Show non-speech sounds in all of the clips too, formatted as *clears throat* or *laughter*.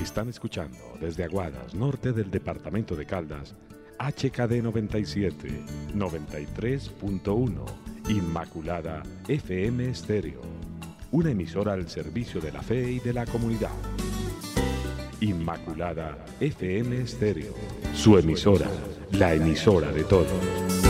Están escuchando desde Aguadas, norte del departamento de Caldas, HKD 97, 93.1, Inmaculada FM Estéreo, una emisora al servicio de la fe y de la comunidad. Inmaculada FM Estéreo, su emisora, la emisora de todos.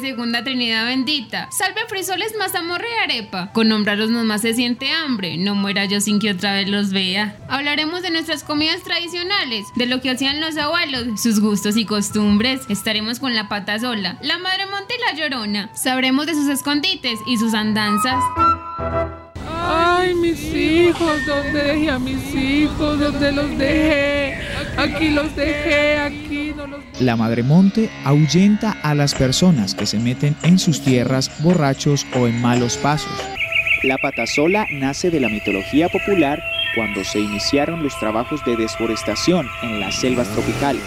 Segunda Trinidad bendita. Salve frisoles, mazamorra y arepa. Con nombrarlos nomás se siente hambre. No muera yo sin que otra vez los vea. Hablaremos de nuestras comidas tradicionales, de lo que hacían los abuelos, sus gustos y costumbres. Estaremos con la pata sola, la madre monte y la llorona. Sabremos de sus escondites y sus andanzas. Ay, mis hijos, ¿dónde dejé a mis hijos? ¿Dónde los dejé? Aquí los dejé, aquí no los La Madre Monte ahuyenta a las personas que se meten en sus tierras borrachos o en malos pasos. La patasola nace de la mitología popular cuando se iniciaron los trabajos de desforestación en las selvas tropicales.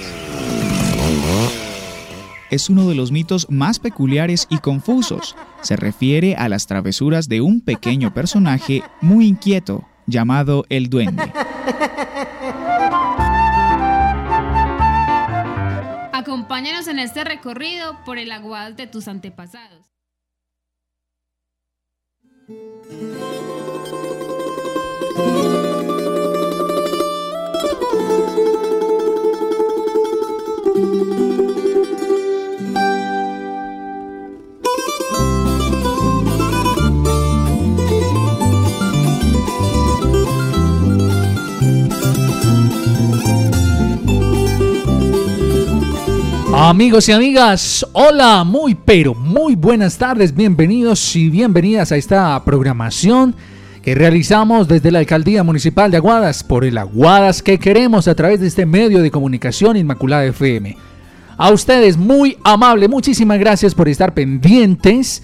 Es uno de los mitos más peculiares y confusos. Se refiere a las travesuras de un pequeño personaje muy inquieto llamado el duende. Acompáñanos en este recorrido por el aguas de tus antepasados. Amigos y amigas, hola, muy pero muy buenas tardes, bienvenidos y bienvenidas a esta programación que realizamos desde la Alcaldía Municipal de Aguadas por el Aguadas que queremos a través de este medio de comunicación Inmaculada FM. A ustedes muy amable, muchísimas gracias por estar pendientes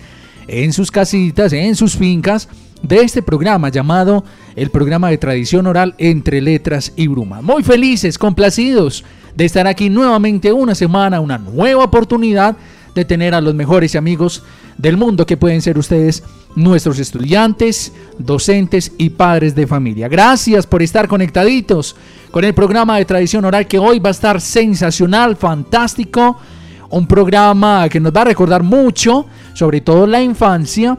en sus casitas, en sus fincas de este programa llamado el programa de tradición oral entre letras y bruma. Muy felices, complacidos de estar aquí nuevamente una semana, una nueva oportunidad de tener a los mejores amigos del mundo que pueden ser ustedes, nuestros estudiantes, docentes y padres de familia. Gracias por estar conectaditos con el programa de tradición oral que hoy va a estar sensacional, fantástico, un programa que nos va a recordar mucho, sobre todo la infancia,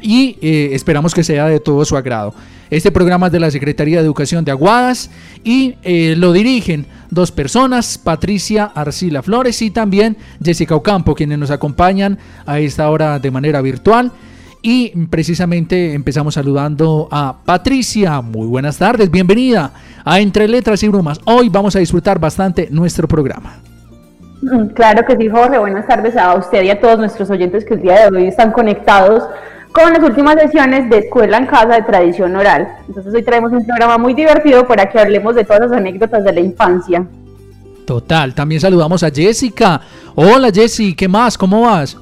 y eh, esperamos que sea de todo su agrado. Este programa es de la Secretaría de Educación de Aguadas y eh, lo dirigen dos personas, Patricia Arcila Flores y también Jessica Ocampo, quienes nos acompañan a esta hora de manera virtual. Y precisamente empezamos saludando a Patricia. Muy buenas tardes, bienvenida a Entre Letras y Brumas. Hoy vamos a disfrutar bastante nuestro programa. Mm, claro que sí, Jorge. Buenas tardes a usted y a todos nuestros oyentes que el día de hoy están conectados con las últimas sesiones de Escuela en Casa de Tradición Oral. Entonces hoy traemos un programa muy divertido para que hablemos de todas las anécdotas de la infancia. Total, también saludamos a Jessica. Hola Jessy, ¿qué más? ¿Cómo vas?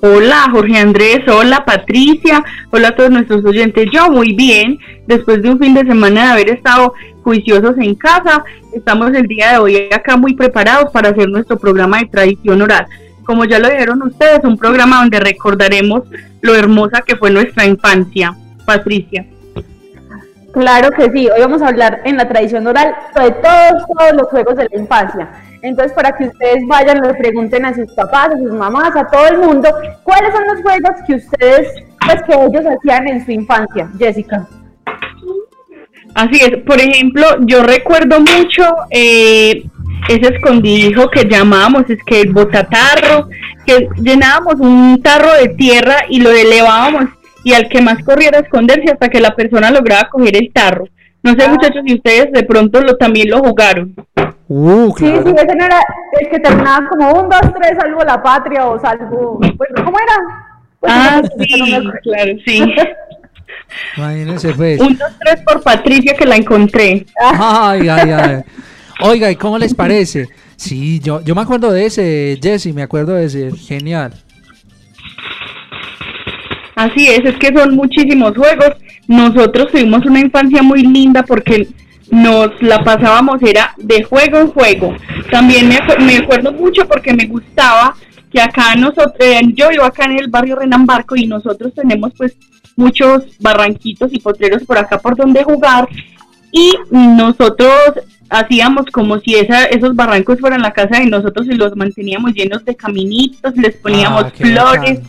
Hola Jorge Andrés, hola Patricia, hola a todos nuestros oyentes. Yo muy bien, después de un fin de semana de haber estado juiciosos en casa, estamos el día de hoy acá muy preparados para hacer nuestro programa de tradición oral. Como ya lo dijeron ustedes, un programa donde recordaremos lo hermosa que fue nuestra infancia. Patricia. Claro que sí, hoy vamos a hablar en la tradición oral de todos, todos los juegos de la infancia. Entonces, para que ustedes vayan, le pregunten a sus papás, a sus mamás, a todo el mundo, ¿cuáles son los juegos que ustedes, pues que ellos hacían en su infancia? Jessica. Así es, por ejemplo, yo recuerdo mucho eh, ese escondidijo que llamábamos, es que el botatarro, que llenábamos un tarro de tierra y lo elevábamos y al que más corriera a esconderse hasta que la persona lograba coger el tarro. No sé, ah. muchachos, si ustedes de pronto lo, también lo jugaron. Uh, claro. Sí, sí, ese no era el que terminaba como un, dos, tres, salvo la patria o salvo. Pues, ¿Cómo era? Pues, ah, sí, claro, sí. Imagínense, pues. Un, dos, tres por Patricia que la encontré. Ay, ay, ay. Oiga, ¿y cómo les parece? Sí, yo, yo me acuerdo de ese, Jesse, me acuerdo de ese. Genial. Así es, es que son muchísimos juegos. Nosotros tuvimos una infancia muy linda porque nos la pasábamos era de juego en juego. También me, me acuerdo mucho porque me gustaba que acá nosotros, eh, yo vivo acá en el barrio Renambarco y nosotros tenemos pues muchos barranquitos y potreros por acá por donde jugar y nosotros hacíamos como si esa, esos barrancos fueran la casa de nosotros y los manteníamos llenos de caminitos, les poníamos ah, flores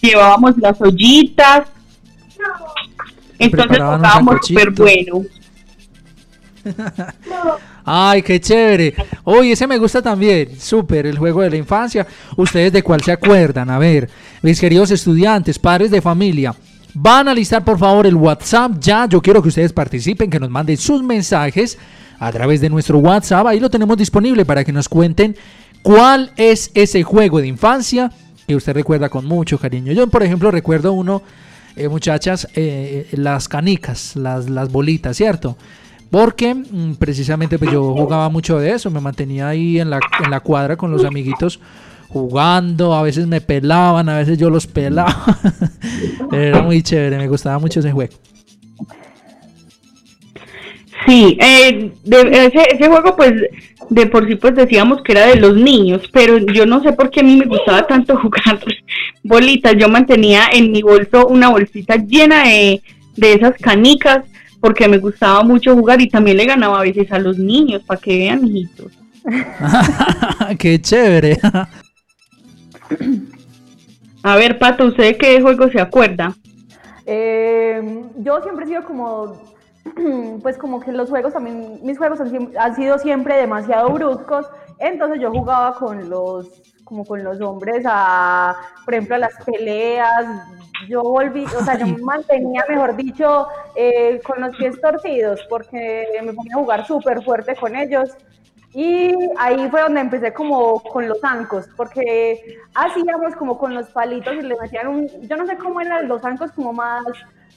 llevábamos las ollitas. Entonces jugábamos súper bueno. *laughs* Ay, qué chévere. Oye, ese me gusta también. Súper, el juego de la infancia. ¿Ustedes de cuál se acuerdan? A ver, mis queridos estudiantes, padres de familia. Van a listar por favor el WhatsApp ya. Yo quiero que ustedes participen, que nos manden sus mensajes a través de nuestro WhatsApp. Ahí lo tenemos disponible para que nos cuenten cuál es ese juego de infancia que usted recuerda con mucho cariño. Yo, por ejemplo, recuerdo uno, eh, muchachas, eh, las canicas, las, las bolitas, ¿cierto? Porque mm, precisamente pues yo jugaba mucho de eso, me mantenía ahí en la, en la cuadra con los amiguitos jugando, a veces me pelaban, a veces yo los pelaba. *laughs* Era muy chévere, me gustaba mucho ese juego. Sí, eh, ese, ese juego pues de por sí pues decíamos que era de los niños, pero yo no sé por qué a mí me gustaba tanto *laughs* jugar bolitas. Yo mantenía en mi bolso una bolsita llena de, de esas canicas porque me gustaba mucho jugar y también le ganaba a veces a los niños para que vean hijitos. *laughs* qué chévere. a ver, Pato, ¿usted de qué juego se acuerda? Eh, yo siempre he sido como *clears throat* pues como que los juegos también, mis juegos han, sido siempre demasiado bruscos, entonces yo jugaba con los, como con los hombres a, por ejemplo, a las peleas, yo volví, o sea, yo mantenía, mejor dicho, eh, con los pies torcidos, porque me ponía a jugar súper fuerte con ellos, y ahí fue donde empecé como con los zancos, porque hacíamos como con los palitos y le metían un, yo no sé cómo eran los zancos como más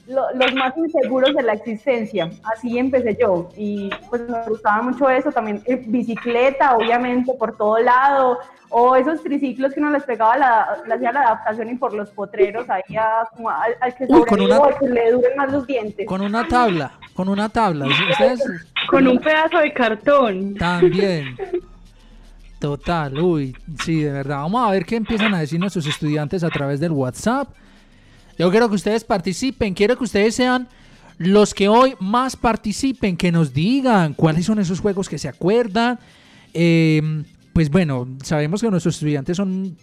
los más inseguros de la existencia. Así empecé yo y pues me gustaba mucho eso, también eh, bicicleta, obviamente, por todo lado, o esos triciclos que uno les pegaba, la, le hacía la adaptación y por los potreros ahí como al, que que le duren más los dientes. Con una tabla, con una tabla. Con un pedazo de cartón. También. Total, uy, sí, de verdad. Vamos a ver qué empiezan a decir nuestros estudiantes a través del WhatsApp. Yo quiero que ustedes participen, quiero que ustedes sean los que hoy más participen, que nos digan cuáles son esos juegos que se acuerdan. Em, pues bueno, sabemos que nuestros estudiantes son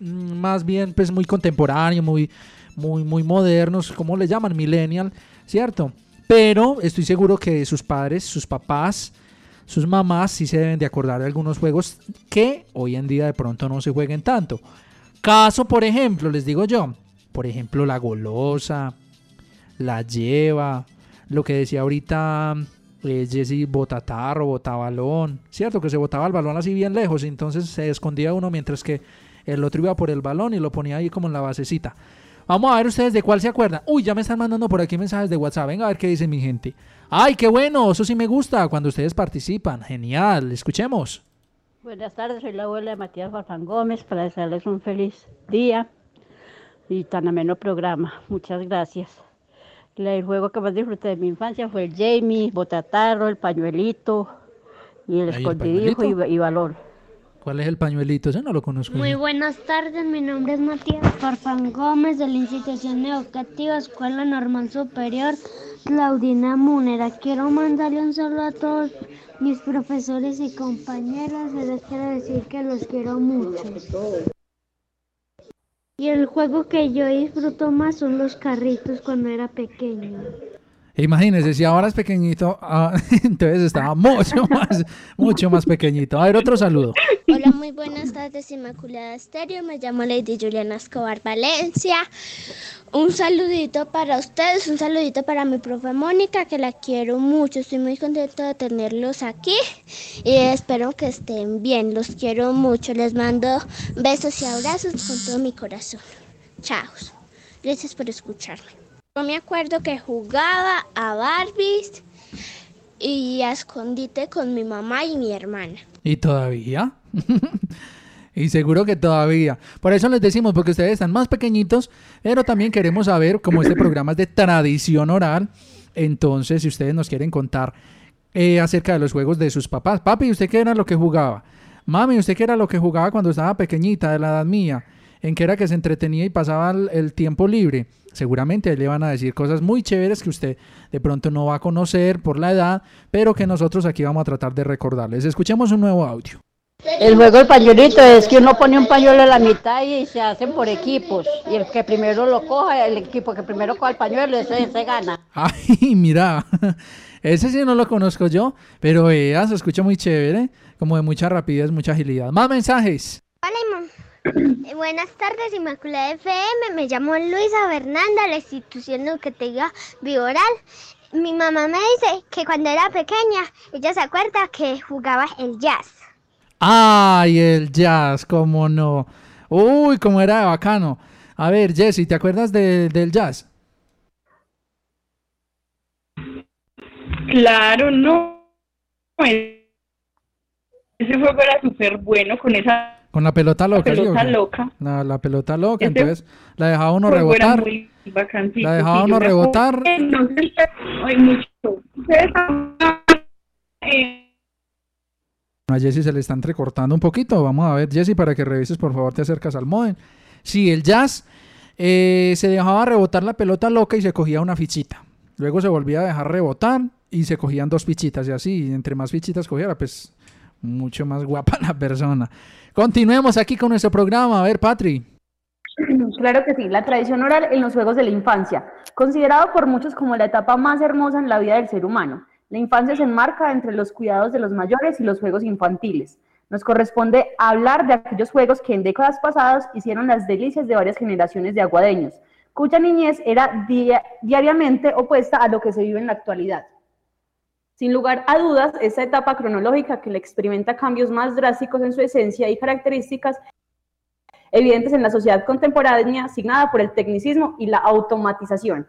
más bien pues muy contemporáneos, muy, muy, muy modernos, ¿cómo le llaman? Millennial, ¿cierto? Pero estoy seguro que sus padres, sus papás, sus mamás sí se deben de acordar de algunos juegos que hoy en día de pronto no se jueguen tanto. Caso, por ejemplo, les digo yo, por ejemplo, la golosa, la lleva, lo que decía ahorita eh, Jesse, botatarro, botabalón, ¿cierto? Que se botaba el balón así bien lejos, y entonces se escondía uno mientras que el otro iba por el balón y lo ponía ahí como en la basecita. Vamos a ver ustedes de cuál se acuerdan. Uy, ya me están mandando por aquí mensajes de WhatsApp. Venga a ver qué dice mi gente. Ay, qué bueno, eso sí me gusta cuando ustedes participan. Genial, escuchemos. Buenas tardes, soy la abuela de Matías Farfán Gómez para desearles un feliz día y tan ameno programa. Muchas gracias. El juego que más disfruté de mi infancia fue el Jamie, Botatarro, el pañuelito y el escondidijo y, balón. ¿Cuál es el pañuelito? Ese no lo conozco. Muy yo. buenas tardes, mi nombre es Matías Farfán Gómez de la institución educativa Escuela Normal Superior Claudina Múnera. Quiero mandarle un saludo a todos mis profesores y compañeros les quiero decir que los quiero mucho. Y el juego que yo disfruto más son los carritos cuando era pequeño. Imagínese, si ahora es pequeñito, ah, *laughs* entonces estaba mucho *laughs* más, mucho más pequeñito. A ver, otro saludo. Hola, muy buenas tardes, Inmaculada Estéreo. Me llamo Lady Juliana Escobar Valencia. Un saludito para ustedes, un saludito para mi profe Mónica, que la quiero mucho. Estoy muy contenta de tenerlos aquí y espero que estén bien. Los quiero mucho. Les mando besos y abrazos con todo mi corazón. Chao. Gracias por escucharme. Yo me acuerdo que jugaba a Barbies y a escondite con mi mamá y mi hermana. ¿Y todavía? *laughs* y seguro que todavía. Por eso les decimos, porque ustedes están más pequeñitos, pero también queremos saber, como este programa es de tradición oral, entonces si ustedes nos quieren contar eh, acerca de los juegos de sus papás. Papi, ¿usted qué era lo que jugaba? Mami, ¿usted qué era lo que jugaba cuando estaba pequeñita, de la edad mía? ¿En qué era que se entretenía y pasaba el, el tiempo libre? Seguramente ahí le van a decir cosas muy chéveres que usted de pronto no va a conocer por la edad, pero que nosotros aquí vamos a tratar de recordarles. Escuchemos un nuevo audio. El juego del pañuelito es que uno pone un pañuelo a la mitad y se hacen por equipos. Y el que primero lo coja, el equipo que primero coja el pañuelo, ese, ese gana. Ay, *laughs* mira, *laughs* ese sí no lo conozco yo, pero vea, se escucha muy chévere, como de mucha rapidez, mucha agilidad. Más mensajes. *laughs* Buenas tardes, Inmaculada FM. Me llamo Luisa Fernanda, la institución educativa Bioral. Mi mamá me dice que cuando era pequeña, ella se acuerda que jugaba el jazz. Ay, el jazz, cómo no. Uy, cómo era bacano. A ver, Jesse, ¿te acuerdas de- del jazz? Claro, no. Ese juego era súper bueno con esa Con la pelota loca. ¿sí o pelota loca. La, la pelota loca, entonces la dejaba uno era rebotar. muy La dejaba uno rebotar. hay mucho. Eh, A Jesse se le está entrecortando un poquito. Vamos a ver, Jesse, para que revises, por favor, te acercas al modem. Sí, el jazz eh, se dejaba rebotar la pelota loca y se cogía una fichita. Luego se volvía a dejar rebotar y se cogían dos fichitas y así. Y entre más fichitas cogiera, pues mucho más guapa *laughs* la persona. Continuemos aquí con nuestro programa. A ver, Patri. Claro que sí, la tradición oral en los juegos de la infancia, considerado por muchos como la etapa más hermosa en la vida del ser humano. La infancia se enmarca entre los cuidados de los mayores y los juegos infantiles. Nos corresponde hablar de aquellos juegos que en décadas pasadas hicieron las delicias de varias generaciones de aguadeños, cuya niñez era dia- diariamente opuesta a lo que se vive en la actualidad. Sin lugar a dudas, esta etapa cronológica que le experimenta cambios más drásticos en su esencia y características evidentes en la sociedad contemporánea, asignada por el tecnicismo y la automatización.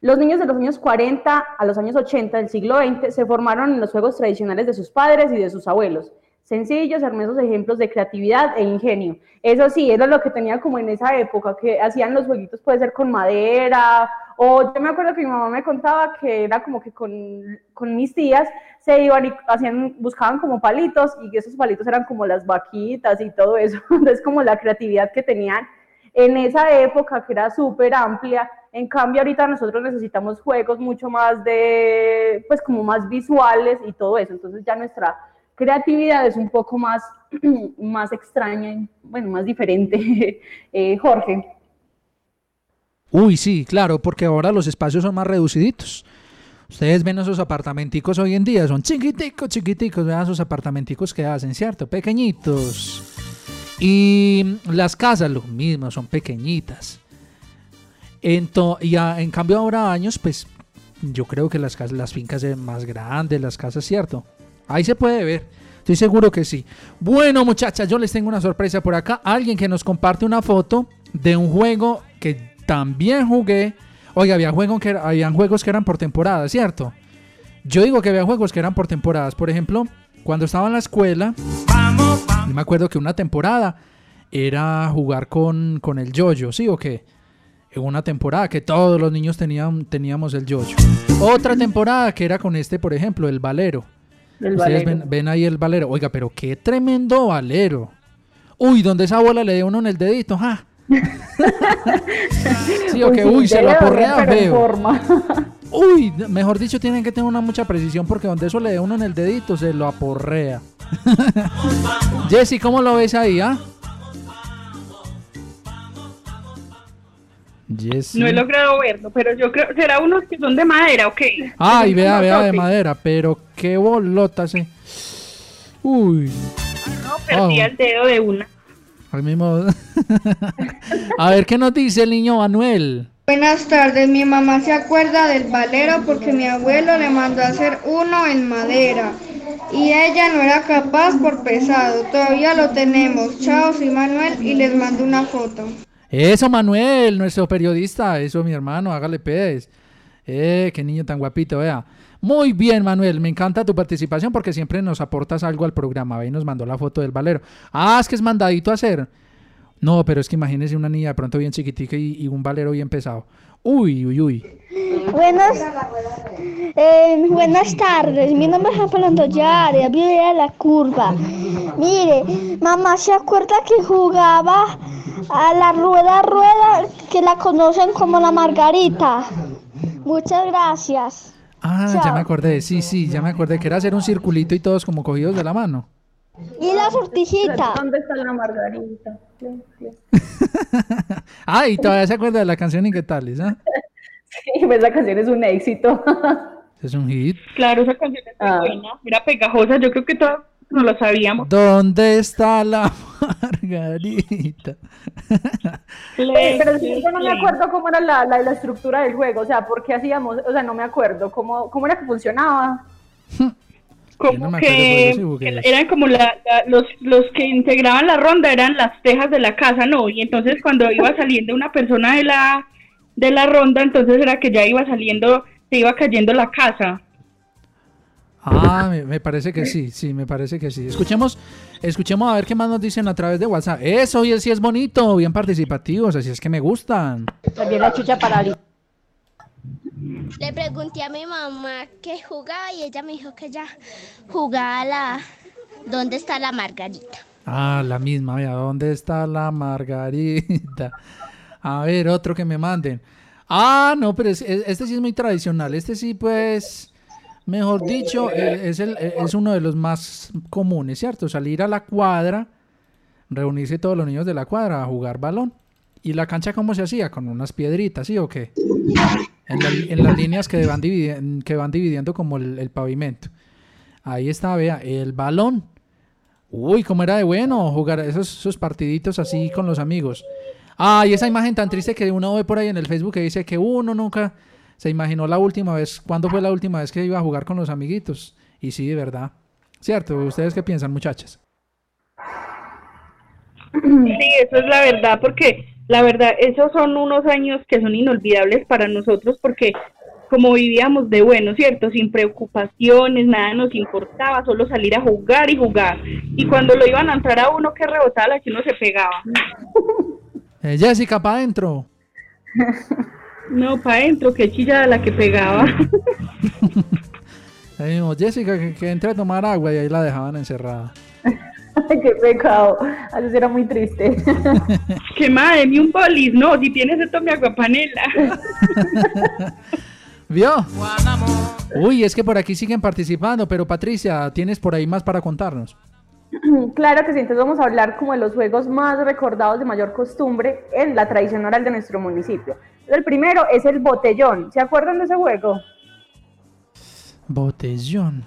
Los niños de los años 40 a los años 80 del siglo XX se formaron en los juegos tradicionales de sus padres y de sus abuelos. Sencillos, hermosos ejemplos de creatividad e ingenio. Eso sí, era lo que tenía como en esa época, que hacían los jueguitos, puede ser con madera, o yo me acuerdo que mi mamá me contaba que era como que con, con mis tías se iban y hacían, buscaban como palitos, y esos palitos eran como las vaquitas y todo eso. *laughs* Entonces, como la creatividad que tenían en esa época que era súper amplia. En cambio, ahorita nosotros necesitamos juegos mucho más de, pues como más visuales y todo eso. Entonces ya nuestra creatividad es un poco más, *clears throat* más extraña, bueno, más diferente. *laughs* Eh, Jorge. Uy, sí, claro, porque ahora los espacios son más reduciditos. Ustedes ven esos apartamenticos hoy en día, son chiquiticos, chiquiticos, vean esos apartamenticos que hacen, ¿cierto? Pequeñitos. Y las casas, lo mismo, son pequeñitas. Ento- y en cambio ahora años, pues yo creo que las, casas, las fincas son más grandes, las casas, ¿cierto? Ahí se puede ver. Estoy seguro que sí. Bueno, muchachas, yo les tengo una sorpresa por acá. Alguien que nos comparte una foto de un juego que también jugué. Oiga, había juegos que, habían juegos que eran por temporada, ¿cierto? Yo digo que había juegos que eran por temporadas. Por ejemplo, cuando estaba en la escuela, yo me acuerdo que una temporada era jugar con, con el yoyo, ¿sí o qué? en una temporada que todos los niños tenían, teníamos el yoyo. Otra temporada que era con este, por ejemplo, el valero. El Ustedes valero. ven, ven ahí el valero. Oiga, pero qué tremendo valero. Uy, donde esa bola le dé uno en el dedito, ¡ja! Sí, o que, uy, se lo aporrea forma. *laughs* Uy, mejor dicho, tienen que tener una mucha precisión porque donde eso le dé uno en el dedito, se lo aporrea. *laughs* Jessy, ¿cómo lo ves ahí, ah? Jessy. No he logrado verlo, pero yo creo, ¿será unos que son de madera o qué? Ay, vea, vea de madera, pero qué bolota sí. Uy, No, perdí Oh. el dedo de una. Al mismo. *laughs* A ver qué nos dice el niño Manuel. Buenas tardes, mi mamá se acuerda del valero porque mi abuelo le mandó a hacer uno en madera y ella no era capaz por pesado. Todavía lo tenemos. Chao, soy Manuel y les mando una foto. Eso, Manuel, nuestro periodista. Eso, mi hermano, hágale pez. Eh, qué niño tan guapito, vea. Muy bien, Manuel, me encanta tu participación porque siempre nos aportas algo al programa. Y nos mandó la foto del valero. Ah, es que es mandadito hacer. No, pero es que imagínese una niña de pronto bien chiquitica y, y un valero bien pesado. Uy, uy, uy. Buenas, eh, buenas tardes, mi nombre es Apolando Yare, vivo de la curva. Mire, mamá se acuerda que jugaba a la rueda rueda que la conocen como la margarita. Muchas gracias. Ah, ya me acordé, sí, sí, ya me acordé que era hacer un circulito y todos como cogidos de la mano. Y la sortijita. ¿Dónde está la margarita? *laughs* Ah, y todavía se acuerda de la canción y qué tal, ¿ah? *laughs* Sí, pues la canción es un éxito. *laughs* Es un hit. Claro, esa canción es muy Ah. buena. Era pegajosa, yo creo que todos no lo sabíamos. ¿Dónde está la margarita? Oye, pero yo no me acuerdo cómo era la, la, la estructura del juego, o sea, ¿por qué hacíamos? O sea, no me acuerdo cómo, cómo era que funcionaba. *laughs* Como no que eran como la, la- los, los que integraban la ronda eran las tejas de la casa, ¿no? Y entonces cuando iba *laughs* saliendo una persona de la, de la ronda, entonces era que ya iba saliendo, se iba cayendo la casa. Ah, me, me parece que sí, sí, me parece que sí. Escuchemos, escuchemos a ver qué más nos dicen a través de WhatsApp. Eso, y sí es bonito, bien participativos, así es que me gustan. También la chucha paralítica. Le pregunté a mi mamá que jugaba y ella me dijo que ella jugaba la... ¿Dónde está la margarita? Ah, la misma, vea, ¿dónde está la margarita? A ver, otro que me manden. Ah, no, pero es- es- este sí es muy tradicional. Este sí, pues, mejor dicho, eh, es, el, eh, es uno de los más comunes, ¿cierto? Salir a la cuadra, reunirse todos los niños de la cuadra a jugar balón. ¿Y la cancha cómo se hacía? Con unas piedritas, ¿sí o qué? En, la- en las líneas que van, dividi- que van dividiendo como el, el pavimento. Ahí está, vea, el balón. Uy, cómo era de bueno jugar esos, esos partiditos así con los amigos. Ah, y esa imagen tan triste que uno ve por ahí en el Facebook que dice que uno nunca se imaginó la última vez, ¿cuándo fue la última vez que iba a jugar con los amiguitos? Y sí, de verdad. ¿Cierto? ¿Ustedes qué piensan, muchachas? Sí, eso es la verdad, porque la verdad, esos son unos años que son inolvidables para nosotros, porque como vivíamos de bueno, ¿cierto? Sin preocupaciones, nada nos importaba, solo salir a jugar y jugar. Y cuando lo iban a entrar a uno que rebotaba, la que uno se pegaba. Eh, Jessica, para adentro. *laughs* No, para adentro, qué chillada la que pegaba. *laughs* Ahí mismo, Jessica, que, que entre a tomar agua y ahí la dejaban encerrada. *laughs* Ay, qué pecado. Eso sí era muy triste. *laughs* que madre, ni un bolis, no, si tienes esto me aguapanela. ¿Vio? Uy, es que por aquí siguen participando, pero Patricia, ¿tienes por ahí más para contarnos? *clears throat* Claro que sí, entonces vamos a hablar como de los juegos más recordados de mayor costumbre en la tradición oral de nuestro municipio. El primero es el botellón. ¿Se acuerdan de ese juego? Botellón.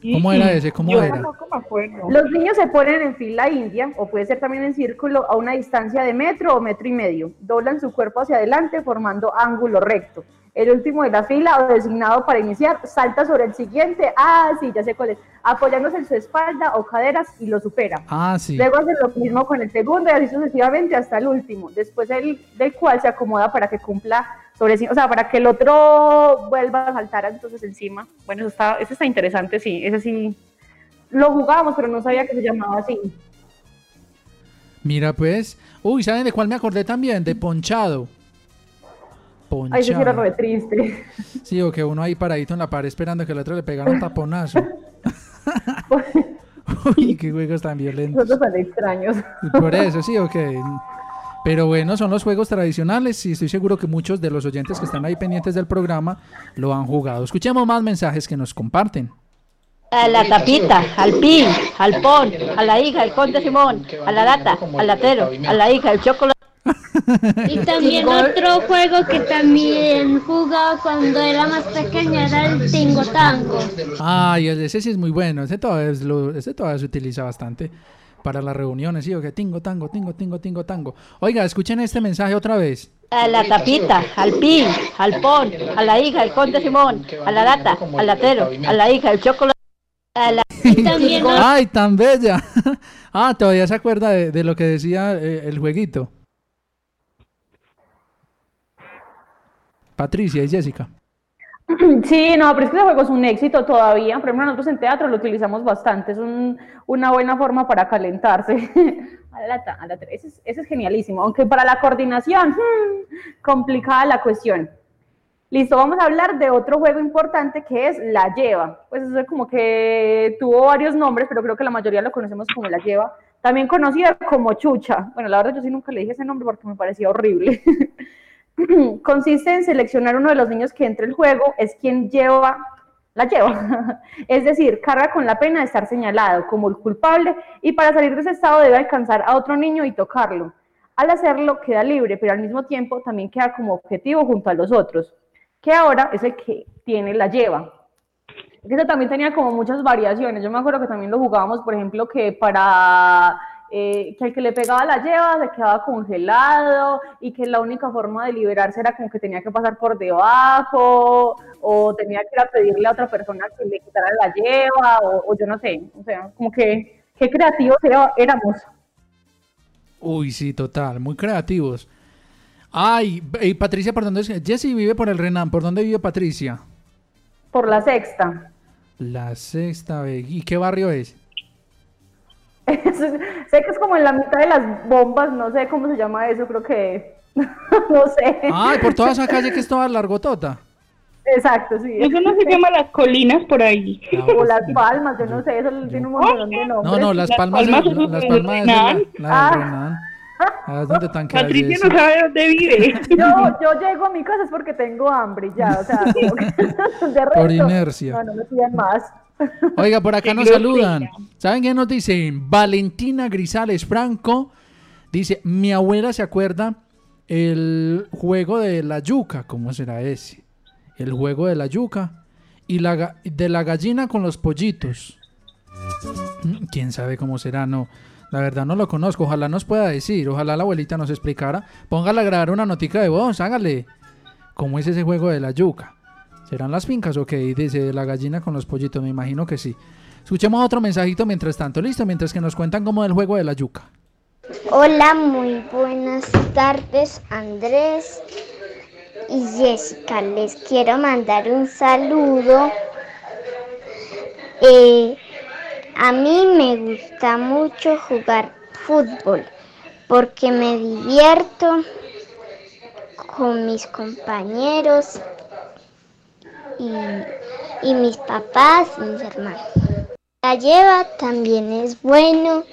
¿Cómo era ese? ¿Cómo Yo era? tampoco me acuerdo. Los niños se ponen en fila india, o puede ser también en círculo, a una distancia de metro o metro y medio. Doblan su cuerpo hacia adelante formando ángulo recto. El último de la fila o designado para iniciar salta sobre el siguiente. Ah, sí, ya sé cuál es. Apoyándose en su espalda o caderas y lo supera. Ah, sí. Luego hace lo mismo con el segundo y así sucesivamente hasta el último, después el, del cual se acomoda para que cumpla sobre sí, o sea, para que el otro vuelva a saltar entonces encima. Bueno, eso está, eso está interesante, sí, ese sí. Lo jugábamos, pero no sabía que se llamaba así. Mira pues. Uy, ¿saben de cuál me acordé también? De Ponchado. Ponchado. Ay, sí era re triste. *laughs* Sí, o que uno ahí paradito en la pared esperando que el otro le pegara un taponazo. *laughs* Uy, qué juegos tan violentos. Son tan extraños. Por eso, sí, ok. Pero bueno, son los juegos tradicionales y estoy seguro que muchos de los oyentes que están ahí pendientes del programa lo han jugado. Escuchemos más mensajes que nos comparten. A la tapita, al pin, al pon, a la hija, el conde Simón, a la lata, al latero, a la hija, el chocolate. Y *laughs* también otro juego que también jugaba cuando era más pequeña era el Tingo Tango. Ay, ese sí es muy bueno, ese todavía, es lo- ese todavía se utiliza bastante para las reuniones, sí, o que tingo, tango, tingo, tingo, tingo, tango. Oiga, escuchen este mensaje otra vez. A la tapita, al pin, al pon, a la hija, el conde Simón, a la lata, al latero, a la hija, el chocolate. A la... *laughs* ¡Ay, tan bella! *laughs* ah, todavía se acuerda de, de lo que decía eh, el jueguito. Patricia y Jessica. *clears throat* Sí, no, pero es que juego es un éxito todavía. Por ejemplo, nosotros en teatro lo utilizamos bastante. Es un- una buena forma para calentarse. *laughs* A la a la ese, es, ese es genialísimo. Aunque para la coordinación, *laughs* complicada la cuestión. Listo, vamos a hablar de otro juego importante que es La Lleva. Pues eso es como que tuvo varios nombres, pero creo que la mayoría lo conocemos como La Lleva. También conocida como Chucha. Bueno, la verdad yo sí nunca le dije ese nombre porque me parecía horrible. *laughs* *clears throat* Consiste en seleccionar uno de los niños que entre el juego, es quien lleva, la lleva. *laughs* Es decir, carga con la pena de estar señalado como el culpable y para salir de ese estado debe alcanzar a otro niño y tocarlo. Al hacerlo queda libre, pero al mismo tiempo también queda como objetivo junto a los otros, que ahora es el que tiene la lleva. Eso también tenía como muchas variaciones. Yo me acuerdo que también lo jugábamos, por ejemplo, que para eh, que el que le pegaba la lleva se quedaba congelado y que la única forma de liberarse era como que tenía que pasar por debajo o tenía que ir a pedirle a otra persona que le quitara la lleva o, o yo no sé. O sea, como que qué creativos éramos. Uy, sí, total, muy creativos. Ay, y Patricia, ¿por dónde es? Jessie vive por el Renan, ¿por dónde vive Patricia? Por la sexta. La sexta, ¿y qué barrio es? Sé que es como en la mitad de las bombas, no sé cómo se llama eso, creo que *laughs* no sé. Ay, por toda esa calle que es toda largotota. Exacto, sí. Eso no se llama las colinas por ahí. O las palmas, yo no sé, eso tiene un montón de nombres. No, no, Las Las Palmas, Palmas es- es Las Palmas es Renan. la, Ah. Ah, *laughs* Patricia no sabe dónde vive. *laughs* Yo, yo llego a mi casa es porque tengo hambre ya, o sea, como que de resto, Por inercia. No, no me pidan más. Oiga, por acá nos saludan. ¿Saben qué nos dicen? Valentina Grisales Franco dice, mi abuela se acuerda el juego de la yuca, ¿cómo será ese? El juego de la yuca y la de la gallina con los pollitos. Mm, ¿Quién sabe cómo será? No, la verdad no lo conozco. Ojalá nos pueda decir, ojalá la abuelita nos explicara. Póngala a grabar una notica de voz, hágale. ¿Cómo es ese juego de la yuca? ¿Serán las fincas o qué? Dice la gallina con los pollitos, me imagino que sí. Escuchemos otro mensajito mientras tanto, listo, mientras que nos cuentan como del juego de la yuca. Hola, muy buenas tardes, Andrés y Jessica. Les quiero mandar un saludo. Eh, a mí me gusta mucho jugar fútbol porque me divierto con mis compañeros y, y mis papás mis hermanos. La lleva también es bueno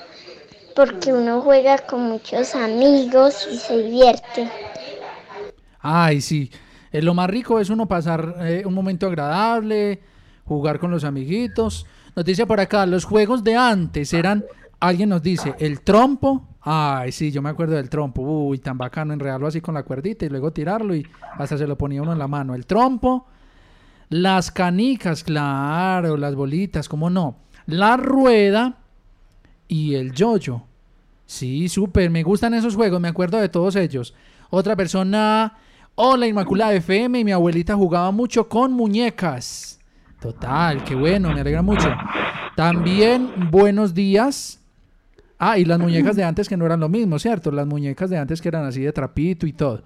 porque uno juega con muchos amigos y se divierte. Ay, sí. Eh, lo más rico es uno pasar eh, un momento agradable, jugar con los amiguitos. Nos dice por acá, los juegos de antes eran, alguien nos dice, el trompo. Ay, sí, yo me acuerdo del trompo. Uy, tan bacano enredarlo así con la cuerdita y luego tirarlo y hasta se lo ponía uno en la mano. El trompo, las canicas, claro, las bolitas, cómo no. La rueda y el yoyo. Sí, súper, me gustan esos juegos, me acuerdo de todos ellos. Otra persona, hola Inmaculada FM, y mi abuelita jugaba mucho con muñecas. Total, qué bueno, me alegra mucho. También, buenos días. Ah, y las muñecas de antes que no eran lo mismo, ¿cierto? Las muñecas de antes que eran así de trapito y todo.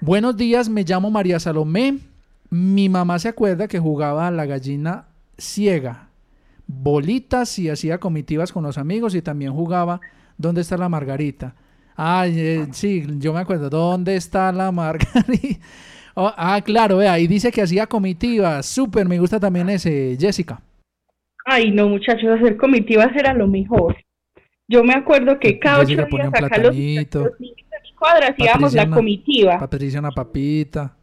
Buenos días, me llamo María Salomé. Mi mamá se acuerda que jugaba a la gallina ciega bolitas y hacía comitivas con los amigos y también jugaba ¿Dónde está la margarita? Ay, eh, sí, yo me acuerdo. ¿Dónde está la margarita? *laughs* Oh, ah, claro, vea, y dice que hacía comitivas. Súper, me gusta también ese, Jessica. Ay, no, muchachos, hacer comitivas era lo mejor. Yo me acuerdo que cada ocho días acá los, los niños de mi cuadra hacíamos la comitiva. Patricia una papita.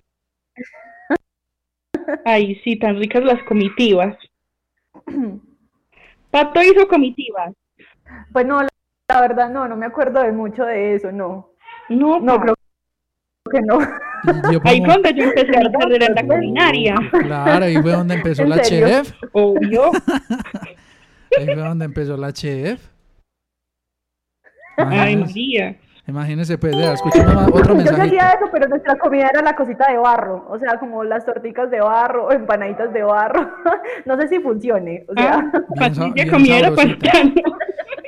Ay, sí, tan ricas las comitivas. *clears throat* Pato hizo comitivas. Pues no, la verdad no, no me acuerdo de mucho de eso, no. No, no creo que no. Ahí fue donde yo empecé mi carrera en la culinaria. Claro, ahí fue donde empezó la chef. Obvio. Ahí fue donde empezó la chef. Ay, María. Imagínese, pues, escuchemos otro mensaje. Yo hacía eso, pero nuestra comida era la cosita de barro, o sea, como las torticas de barro, o *laughs* empanaditas de barro. *laughs* no sé si funcione, o sea. Ah, bien, bien comida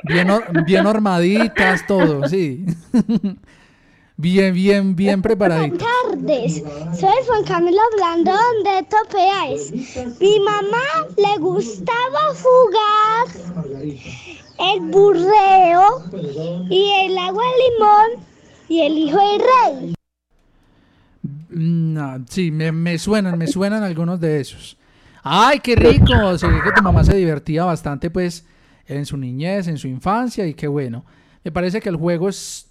bien, bien armaditas, todo, sí. *laughs* Bien, bien, bien preparaditas. Buenas tardes, soy Juan Camilo Blandón de Topeáis. Mi mamá le gustaba jugar el burreo y el hijo del rey. No, sí, me, me suenan, me suenan algunos de esos. ¡Ay, qué rico! Se ve que tu mamá se divertía bastante, pues, en su niñez, en su infancia, y qué bueno. Me parece que el juego es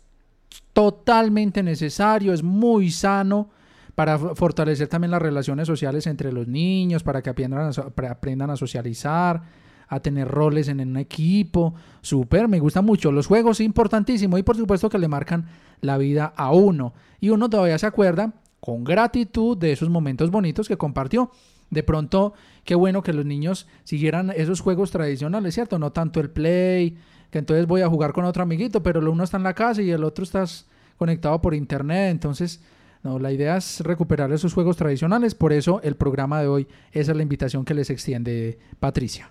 totalmente necesario, es muy sano para fortalecer también las relaciones sociales entre los niños, para que aprendan aprendan a socializar, a tener roles en un equipo. Súper, me gusta mucho. Los juegos, importantísimo. Y por supuesto que le marcan la vida a uno. Y uno todavía se acuerda con gratitud de esos momentos bonitos que compartió. De pronto, qué bueno que los niños siguieran esos juegos tradicionales, ¿cierto? No tanto el play, que entonces voy a jugar con otro amiguito, pero uno está en la casa y el otro está conectado por internet, entonces... No, la idea es recuperar esos juegos tradicionales, por eso el programa de hoy, esa es la invitación que les extiende Patricia.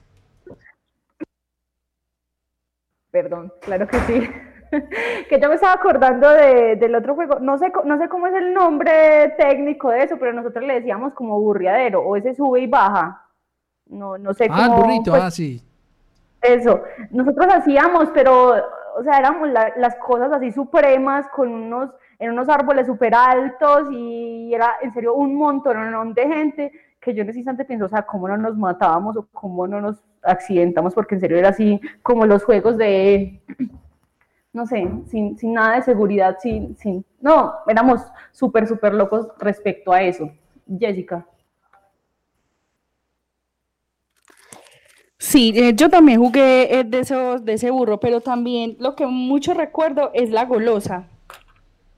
Perdón, claro que sí. *laughs* que yo me estaba acordando de, del otro juego, no sé, no sé cómo es el nombre técnico de eso, pero nosotros le decíamos como burriadero, o ese sube y baja. No, no sé ah, cómo. Ah, burrito, pues, ah, sí. Eso, nosotros hacíamos, pero, o sea, éramos las cosas así supremas con unos, en unos árboles súper altos y era en serio un montón de gente que yo en ese instante pienso, o sea, cómo no nos matábamos o cómo no nos accidentamos, porque en serio era así como los juegos de, *clears throat* no sé, sin, sin nada de seguridad, sin, sin, no, éramos súper, súper locos respecto a eso. Jessica. Sí, eh, yo también jugué eh, de, esos, de ese burro, pero también lo que mucho recuerdo es la golosa,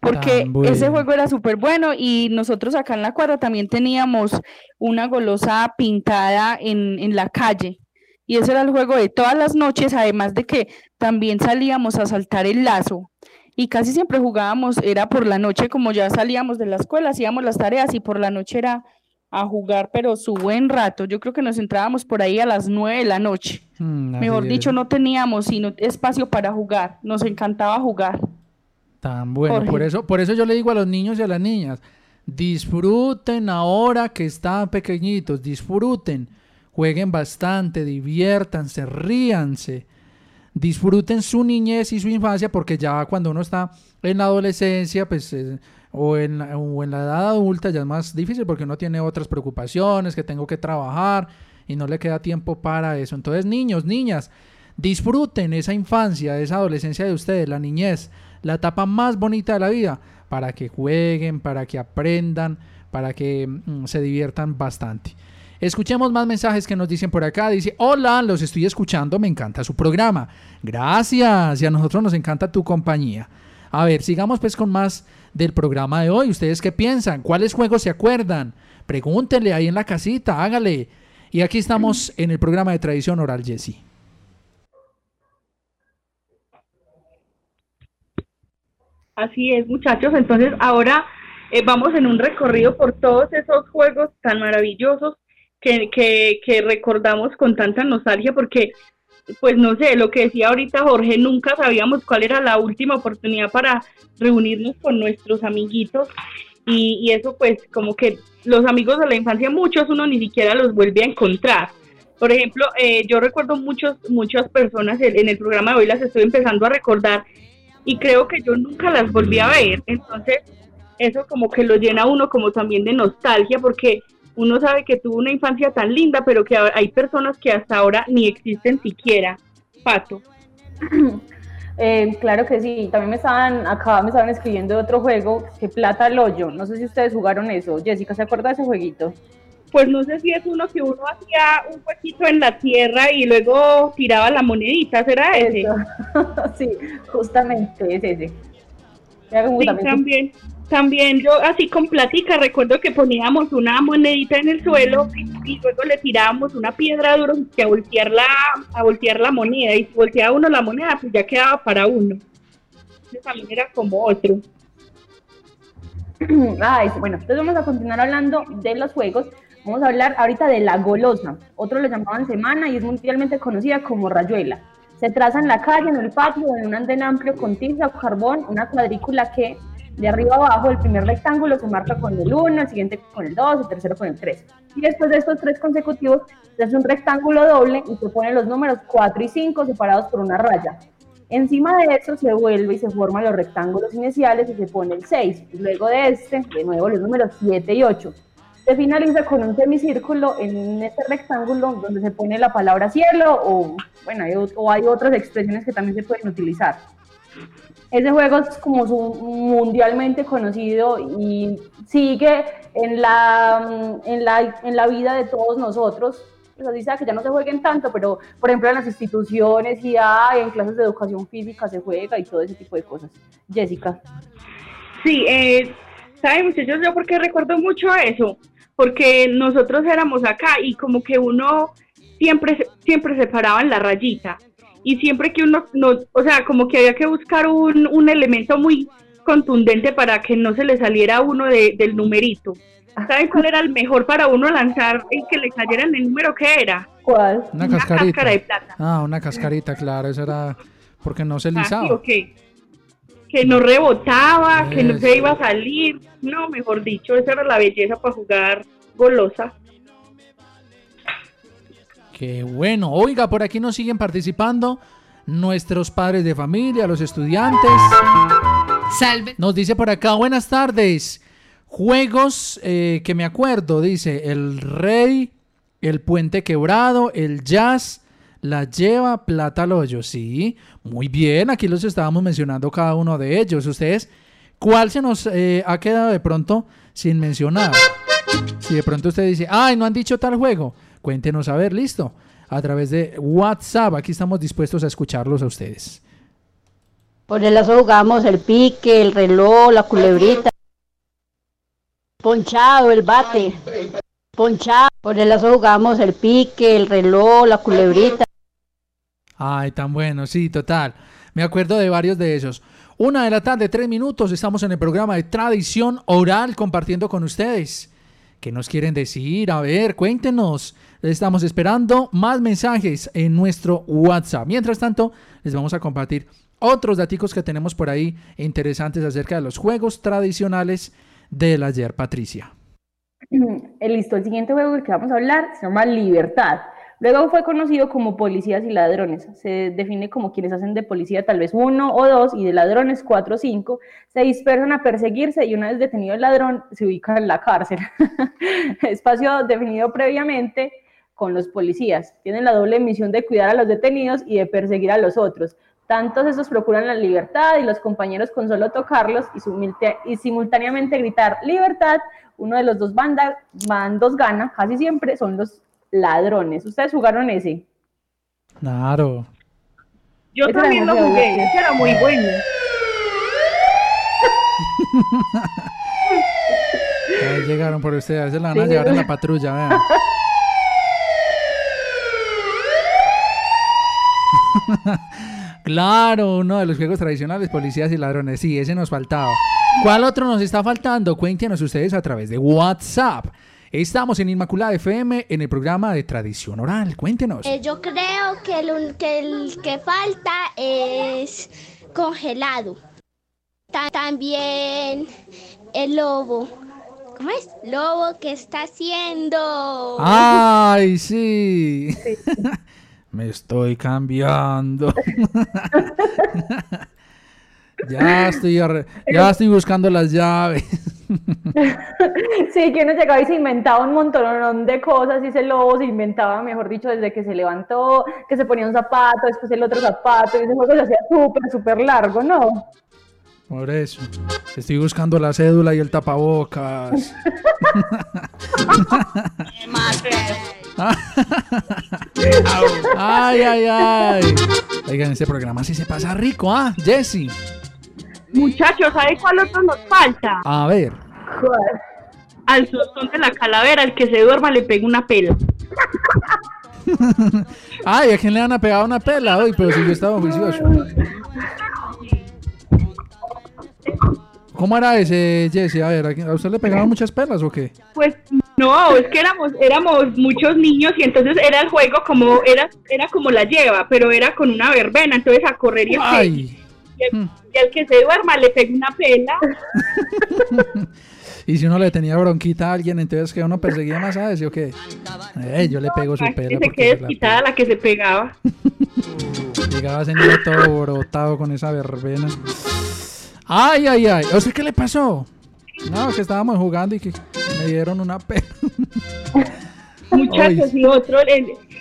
porque ese juego era súper bueno y nosotros acá en la cuadra también teníamos una golosa pintada en, en la calle. Y ese era el juego de todas las noches, además de que también salíamos a saltar el lazo. Y casi siempre jugábamos, era por la noche, como ya salíamos de la escuela, hacíamos las tareas y por la noche era a jugar, pero su buen rato. Yo creo que nos entrábamos por ahí a las nueve de la noche. Mm, Mejor dicho, no teníamos sino espacio para jugar. Nos encantaba jugar. Tan bueno. Por eso, por eso yo le digo a los niños y a las niñas, disfruten ahora que están pequeñitos, disfruten, jueguen bastante, diviértanse, ríanse. Disfruten su niñez y su infancia porque ya cuando uno está en la adolescencia, pues eh, o en, o en la edad adulta ya es más difícil porque uno tiene otras preocupaciones, que tengo que trabajar y no le queda tiempo para eso. Entonces, niños, niñas, disfruten esa infancia, esa adolescencia de ustedes, la niñez, la etapa más bonita de la vida, para que jueguen, para que aprendan, para que mm, se diviertan bastante. Escuchemos más mensajes que nos dicen por acá. Dice, hola, los estoy escuchando, me encanta su programa. Gracias, y a nosotros nos encanta tu compañía. A ver, sigamos pues con más del programa de hoy. ¿Ustedes qué piensan? ¿Cuáles juegos se acuerdan? Pregúntenle ahí en la casita, hágale. Y aquí estamos en el programa de tradición oral, Jesse. Así es, muchachos. Entonces, ahora eh, vamos en un recorrido por todos esos juegos tan maravillosos que, que, recordamos con tanta nostalgia, porque pues no sé, lo que decía ahorita Jorge, nunca sabíamos cuál era la última oportunidad para reunirnos con nuestros amiguitos y, eso pues como que los amigos de la infancia muchos uno ni siquiera los vuelve a encontrar. Por ejemplo, eh, yo recuerdo muchos, muchas personas en el programa de hoy las estoy empezando a recordar y creo que yo nunca las volví a ver. Entonces, eso como que lo llena a uno como también de nostalgia porque uno sabe que tuvo una infancia tan linda, pero que hay personas que hasta ahora ni existen siquiera. Pato. *clears throat* Eh, claro que sí, también me estaban, acá me estaban escribiendo de otro juego, que Plata al Hoyo, no sé si ustedes jugaron eso, Jessica, ¿se acuerda de ese jueguito? Pues no sé si es uno que uno hacía un huequito en la tierra y luego tiraba la monedita, ¿será ese? *laughs* sí, justamente es ese. Sí, también, también yo así con platica recuerdo que poníamos una monedita en el suelo y luego le tirábamos una piedra dura a voltear la, a voltear la moneda y si volteaba uno la moneda pues ya quedaba para uno. Entonces también era como otro. *clears throat* Ah, bueno, entonces vamos a continuar hablando de los juegos. Vamos a hablar ahorita de la golosa. Otro lo llamaban semana y es mundialmente conocida como rayuela. Se traza en la calle, en el patio, en un andén amplio con tiza o carbón, una cuadrícula que de arriba abajo el primer rectángulo se marca con el 1, el siguiente con el 2, el tercero con el 3. Y después de estos tres consecutivos se hace un rectángulo doble y se ponen los números 4 y 5 separados por una raya. Encima de eso se vuelve y se forman los rectángulos iniciales y se pone el 6. Luego de este, de nuevo los números 7 y 8. Se finaliza con un semicírculo en este rectángulo donde se pone la palabra cielo o, bueno, hay, o hay otras expresiones que también se pueden utilizar. Ese juego es como mundialmente conocido y sigue en la, en la, en la vida de todos nosotros. Pues así sea que ya no se jueguen tanto, pero por ejemplo en las instituciones y en clases de educación física se juega y todo ese tipo de cosas. Jessica. Sí, eh, ¿saben muchachos? Yo porque recuerdo mucho eso, porque nosotros éramos acá y como que uno siempre, siempre separaba en la rayita y siempre que uno, no, o sea, como que había que buscar un, un elemento muy contundente para que no se le saliera uno de, del numerito. ¿Saben cuál era el mejor para uno lanzar y que le cayera en el número que era? ¿Cuál? Una, cascarita. de plata. Ah, una cascarita, claro, eso era porque no se lisaba. Ah, Que no rebotaba, que no se iba a salir. No, mejor dicho, esa era la belleza para jugar golosa. Qué bueno. Oiga, por aquí nos siguen participando nuestros padres de familia, los estudiantes. Salve. Nos dice por acá, buenas tardes. Juegos eh, que me acuerdo, dice El Rey, El Puente Quebrado, El Jazz, La Lleva, Plata al Hoyo. Sí, muy bien, aquí los estábamos mencionando cada uno de ellos. Ustedes, ¿cuál se nos eh, ha quedado de pronto sin mencionar? Si de pronto usted dice, ay, no han dicho tal juego, cuéntenos a ver, listo. A través de WhatsApp, aquí estamos dispuestos a escucharlos a ustedes. Por el lazo jugamos el pique, el reloj, la culebrita. Ponchado, el bate. Ponchado. Por el lazo jugamos el pique, el reloj, la culebrita. Ay, tan bueno, sí, total. Me acuerdo de varios de esos. Una de la tarde, tres minutos, estamos en el programa de Tradición Oral compartiendo con ustedes. ¿Qué nos quieren decir? A ver, cuéntenos. Estamos esperando más mensajes en nuestro WhatsApp. Mientras tanto, les vamos a compartir otros datos que tenemos por ahí interesantes acerca de los juegos tradicionales del ayer, Patricia. *clears throat* Eh, listo, el siguiente juego del que vamos a hablar se llama Libertad. Luego fue conocido como policías y ladrones. Se define como quienes hacen de policía tal vez uno o dos y de ladrones cuatro o cinco. Se dispersan a perseguirse y una vez detenido el ladrón se ubica en la cárcel. *laughs* Espacio definido previamente con los policías. Tienen la doble misión de cuidar a los detenidos y de perseguir a los otros. Tantos esos procuran la libertad y los compañeros con solo tocarlos y, y simultáneamente gritar libertad, uno de los dos bandos gana, casi siempre son los ladrones. ¿Ustedes jugaron ese? Claro. Yo también lo jugué, ese era muy bueno. *laughs* llegaron por ustedes, se la van a llevar en la patrulla, vean. *laughs* Claro, uno de los juegos tradicionales, policías y ladrones. Sí, ese nos faltaba. ¿Cuál otro nos está faltando? Cuéntenos ustedes a través de WhatsApp. Estamos en Inmaculada FM en el programa de Tradición Oral. Cuéntenos. Eh, yo creo que el, que el que falta es congelado. también el lobo. ¿cómo es? Lobo, ¿qué está haciendo? Ay, sí. *laughs* Me estoy cambiando. *laughs* ya estoy ya estoy buscando las llaves. *laughs* Sí, que uno llegaba y se inventaba un montón de cosas y ese lobo se inventaba, mejor dicho, desde que se levantó, que se ponía un zapato, después el otro zapato, y ese juego se hacía súper, súper largo, ¿no? Por eso. Estoy buscando la cédula y el tapabocas. *laughs* *laughs* ay, ay, ay. Oigan, este programa sí se pasa rico, ¿ah? Jesse. Muchachos, ¿sabe cuál otro nos falta? A ver. Al sostón de la calavera, el que se duerma le pega una pela. *laughs* Ay, ¿a quién le van a pegar una pela hoy? Pero si yo estaba juicioso. ¿Cómo era ese, Jesse? A ver, ¿a ¿a usted le pegaban muchas pelas o qué? Pues no, es que éramos, éramos muchos niños y entonces era el juego como, era, era como la lleva, pero era con una verbena, entonces a correr y que, Ay. y el- y el que se duerma le pega una pela. *laughs* Y si uno le tenía bronquita a alguien, entonces que uno perseguía más a ese o qué? Eh, yo le pego su pela que se quede desquitada la que se pegaba. *laughs* Llegaba niño todo borotado con esa verbena. Ay, ay, ay. ¿O sea qué le pasó? No, que estábamos jugando y que me dieron una pena. *laughs* Muchachos, y otro,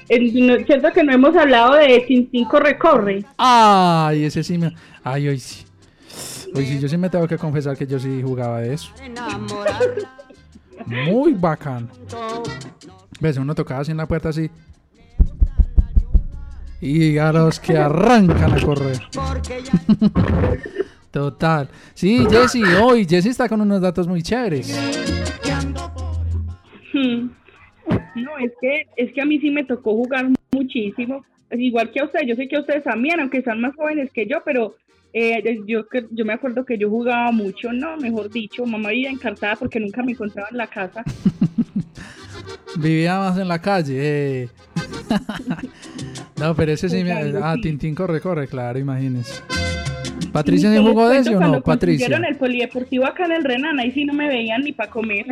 el, cierto que no hemos hablado de Tintín Corre Corre. Ay, ese sí me. Ay, hoy sí. Hoy sí, yo sí me tengo que confesar que yo sí jugaba de eso. Muy bacán. ¿Ves? Uno tocaba así en la puerta así. Y a los que arrancan a correr. Total. Sí, Jesse, hoy Jesse está con unos datos muy chéveres. No, es que, es que a mí sí me tocó jugar muchísimo. Es Igual que a ustedes, yo sé que a ustedes también, aunque están más jóvenes que yo, pero eh, yo, que- yo me acuerdo que yo jugaba mucho, no, mejor dicho, mamá vivía encartada porque nunca me encontraba en la casa. *laughs* Vivía más en la calle. eh. *laughs* no, pero ese sí me. Ah, Tintín corre, corre, claro, imagínese. ¿Patricia les jugó de ese o no, Patricia? el polideportivo acá en el Renan, ahí sí no me veían ni para comer.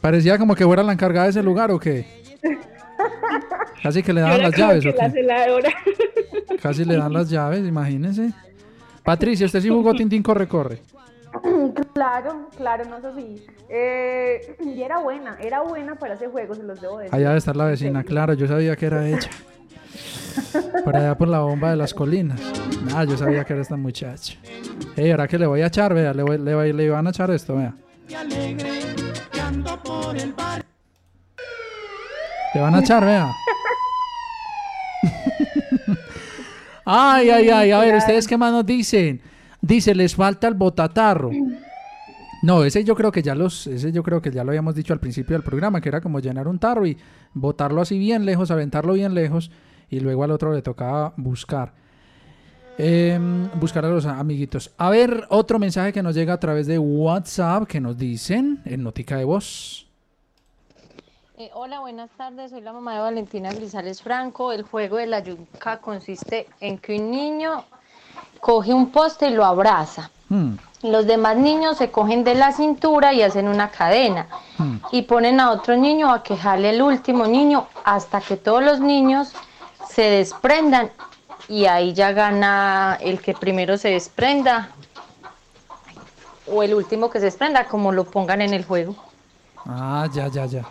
Parecía como que fuera la encargada de ese lugar o qué. *laughs* Casi que le era las llaves que o qué. *laughs* Casi le dan las llaves, imagínense. Patricia, usted sí jugó *laughs* Tintín corre, corre. Claro, claro, no Sofía. Eh, y era buena, era buena para ese juego, se los debo decir. Allá debe estar la vecina, claro, yo sabía que era ella. Por allá por la bomba de las colinas. Ah, yo sabía que era esta muchacha. Ey, ahora que le voy a echar, vea, le, voy- le, voy- le van a echar esto, vea. Le van a echar, vea. Ay, ay, ay, a ver, ¿ustedes qué más nos dicen? Dice, les falta el botatarro. No, ese yo creo que ya los, ese yo creo que ya lo habíamos dicho al principio del programa, que era como llenar un tarro y botarlo así bien lejos, aventarlo bien lejos, y luego al otro le tocaba buscar. Em, buscar a los amiguitos. A ver, otro mensaje que nos llega a través de WhatsApp que nos dicen en Notica de Voz. Eh, hola, buenas tardes. Soy la mamá de Valentina Grisales Franco. El juego de la yuca consiste en que un niño coge un poste y lo abraza. Hmm, Los demás niños se cogen de la cintura y hacen una cadena hmm. y ponen a otro niño a que jale el último niño hasta que todos los niños se desprendan y ahí ya gana el que primero se desprenda o el último que se desprenda, como lo pongan en el juego. Ah, ya, ya, ya.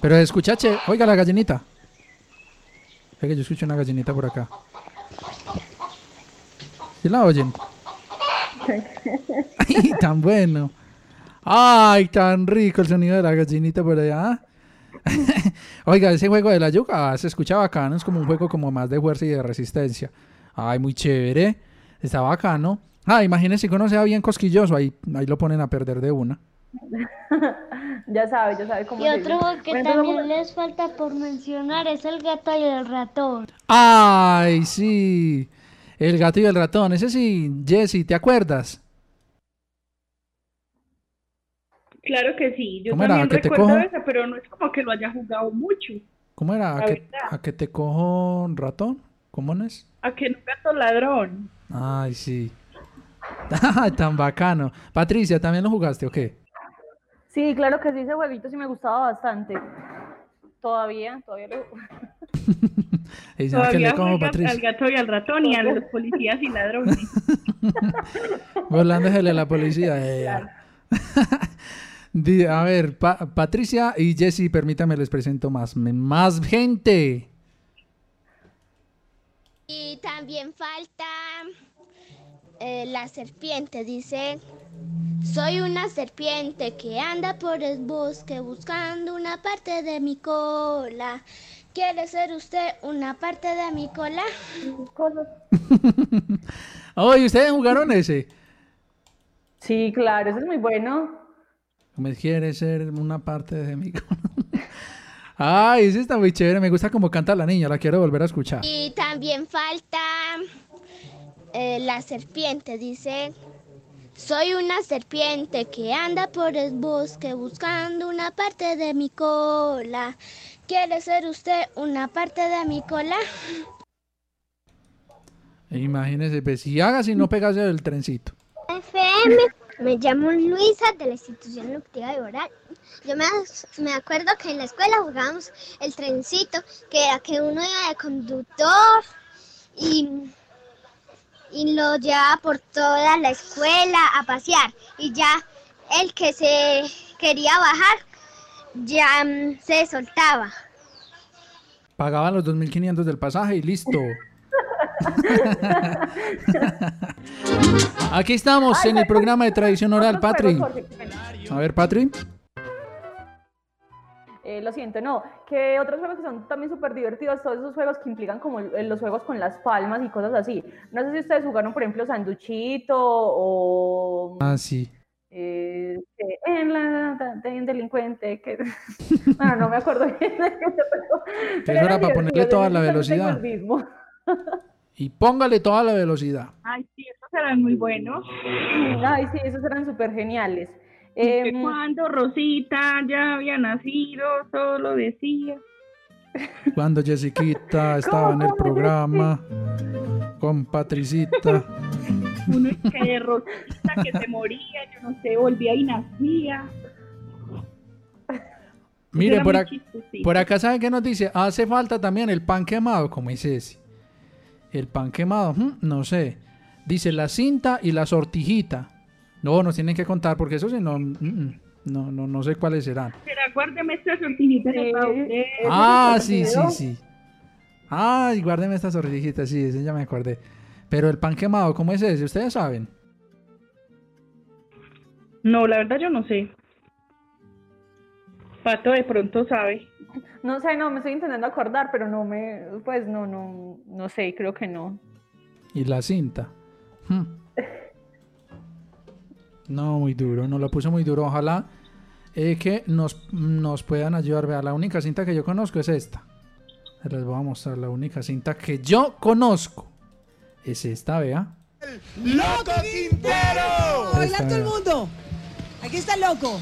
Pero escucha, che, oiga la gallinita. Que yo escucho una gallinita por acá. ¿Sí la oyen? Ay, tan bueno. Ay, tan rico el sonido de la gallinita por allá. *laughs* Oiga, ese juego de la yuca ah, se escucha bacano, es como un juego como más de fuerza y de resistencia. Ay, muy chévere. Está bacano. Ah, imagínense que uno sea bien cosquilloso, ahí, ahí lo ponen a perder de una. *laughs* ya sabe, ya sabe cómo Y otro que Bueno, también vamos les falta por mencionar es el gato y el ratón. Ay, sí. El gato y el ratón. Ese sí, Jesse, ¿te acuerdas? Claro que sí, yo ¿Cómo era? también ¿Que te recuerdo cojo? esa, pero no es como que lo haya jugado mucho. ¿Cómo era? ¿A que, a que te cojo un ratón? ¿Cómo no es? A que no gato ladrón. Ay, sí. *laughs* Tan bacano. Patricia, ¿también lo jugaste o qué? Sí, claro que sí, ese jueguito sí me gustaba bastante. Todavía, todavía lo... *laughs* Que Todavía le como Patricia. al gato y al ratón y a los policías y ladrones. *laughs* Burlándosele a la policía. eh. *laughs* Di- a ver, Pa- Patricia y Jessy, permítame, les presento más, más gente. Y también falta eh, la serpiente. Dice, soy una serpiente que anda por el bosque buscando una parte de mi cola. ¿Quiere ser usted una parte de mi cola? *laughs* Oye, ¿ustedes jugaron ese? Sí, claro, ese es muy bueno. Me quiere ser una parte de mí. *laughs* Ay, ese está muy chévere. Me gusta como canta la niña. La quiero volver a escuchar. Y también falta eh, la serpiente. Dice, soy una serpiente que anda por el bosque buscando una parte de mi cola. ¿Quiere ser usted una parte de mi cola? Imagínese, pues, si hagas y no pegas el trencito. FM, me llamo Luisa de la institución educativa de Oral. Yo me, me acuerdo que en la escuela jugábamos el trencito, que era que uno iba de conductor y, y lo llevaba por toda la escuela a pasear. Y ya el que se quería bajar ya mm, se soltaba. Pagaban los 2.500 del pasaje y listo. *laughs* Aquí estamos en el programa de tradición oral, Patri. A ver, Patri. Eh, lo siento, no. Que otros juegos que son también súper divertidos, todos esos juegos que implican como los juegos con las palmas y cosas así. No sé si ustedes jugaron, por ejemplo, Sanduchito o Ah, sí. eh, en la de un delincuente que *laughs* bueno, no me acuerdo bien *laughs* pero, pero era para ponerle toda la velocidad. *laughs* Y póngale toda la velocidad. Ay, sí, esos eran muy buenos. Ay, sí, esos eran súper geniales. Em, cuando Rosita ya había nacido, solo decía. Cuando Jessiquita *laughs* estaba en el programa con Patricita. *laughs* Uno es que de Rosita que se moría, yo no sé, volvía y nacía. Mire, ac- por acá, ¿saben qué nos dice? Hace falta también el pan quemado, como dice ese. El pan quemado, hmm, no sé. Dice la cinta y la sortijita. No, nos tienen que contar porque eso sí no, mm, mm, no, no, no sé cuáles serán. Pero guárdeme esta sortijita que para usted. Ah, sí, sí, sí. Ay, guárdeme esta sortijita, sí, ese ya me acordé. Pero el pan quemado, ¿cómo es ese? ¿Ustedes saben? No, la verdad yo no sé. Pato de pronto sabe. no sé, no, me estoy intentando acordar, pero no me, pues no, no, no sé, creo que no. Y la cinta. Hmm. No, muy duro, nos lo puso muy duro. Ojalá eh, que nos, nos puedan ayudar. Vea, la única cinta que yo conozco es esta. Les voy a mostrar la única cinta que yo conozco. Es esta, vea. ¡Loco Quintero! Esta, ¡Bailar todo el mundo! Aquí está el loco.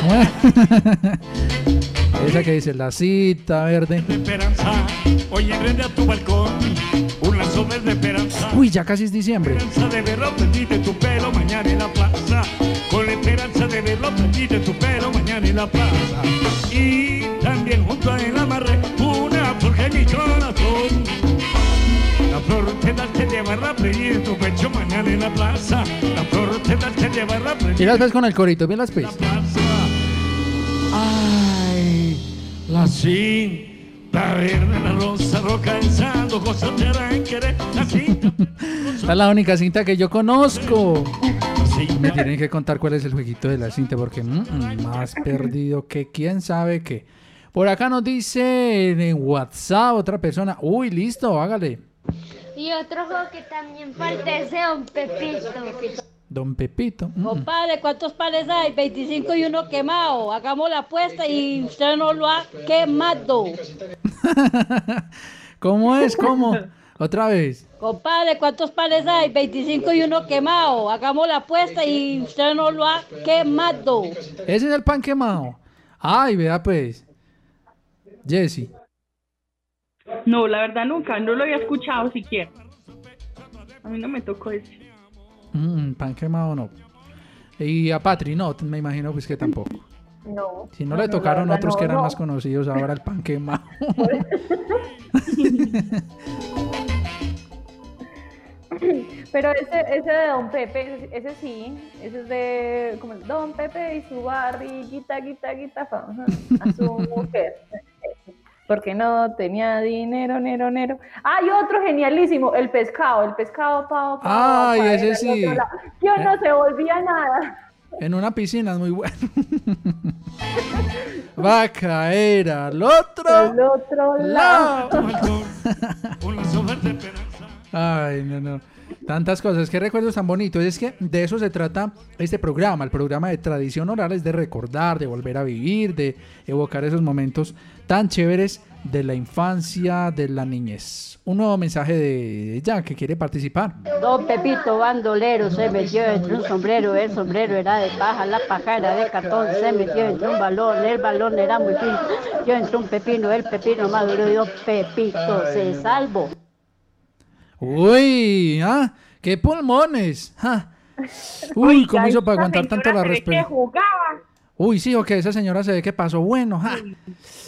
*laughs* Esa que dice la cita verde. esperanza. Hoy enreda tu balcón un lazo verde esperanza. Uy, ya casi es diciembre. Esperanza de verlo prendite tu pelo mañana en la plaza. Con la esperanza de verlo prendite tu pelo mañana en la plaza. Y también junto a él amarré una flor corazón. La flor te da que llevarla prendida en tu pecho mañana en la plaza. La flor te da que llevarla Y prendida las ves con el corito, bien las ves. Ay, la cinta verde, la rosa roca ensando, cosas te harán querer. La cinta Esta es la única cinta que yo conozco. Me tienen que contar cuál es el jueguito de la cinta porque mm, más perdido que quién sabe qué. Por acá nos dice en WhatsApp otra persona. Uy, listo, hágale. Y otro juego que también falta es de Don Pepito. Don Pepito. mm. Compadre, ¿cuántos panes hay? 25 y uno quemado. Hagamos la apuesta y usted no lo ha quemado. *laughs* ¿Cómo es? ¿Cómo? Otra vez. Compadre, ¿cuántos panes hay? 25 y uno quemado. Hagamos la apuesta y usted no lo ha quemado. Ese es el pan quemado. Ay, vea pues. Jesse. No, la verdad nunca, no lo había escuchado siquiera. A mí no me tocó ese. Mm, pan quemado no. Y a Patri no, me imagino pues que tampoco. No. Si no, no, le tocaron otros que eran más conocidos, ahora el pan quemado. *laughs* Pero ese, ese de Don Pepe, ese, sí, ese es de como Don Pepe y su barriguita, guita, guita, a su mujer. Porque no tenía dinero, nero, nero. Hay otro genialísimo, el pescado, el pescado, pao, pao. Ay, pa, ese el sí. lado. Yo no se volvía nada. en una piscina es muy bueno. Va a caer al otro. Al otro lado. Esperanza. *laughs* Ay, no, no. Tantas cosas, qué recuerdos tan bonitos. Es que de eso se trata este programa. El programa de tradición oral es de recordar, de volver a vivir, de evocar esos momentos tan chéveres de la infancia, de la niñez. Un nuevo mensaje de ella que quiere participar. Don Pepito bandolero se metió entre un sombrero, el sombrero era de paja, la paja era de cartón, se metió entre un balón, el balón era muy fino, yo entre un pepino, el pepino maduro y don Pepito se salvó. Uy, ¿ah? ¡Qué pulmones! ah. *laughs* Uy, ¿cómo hizo para aguantar tanto la respiración? Uy, sí, o que esa señora se ve que pasó bueno. ja.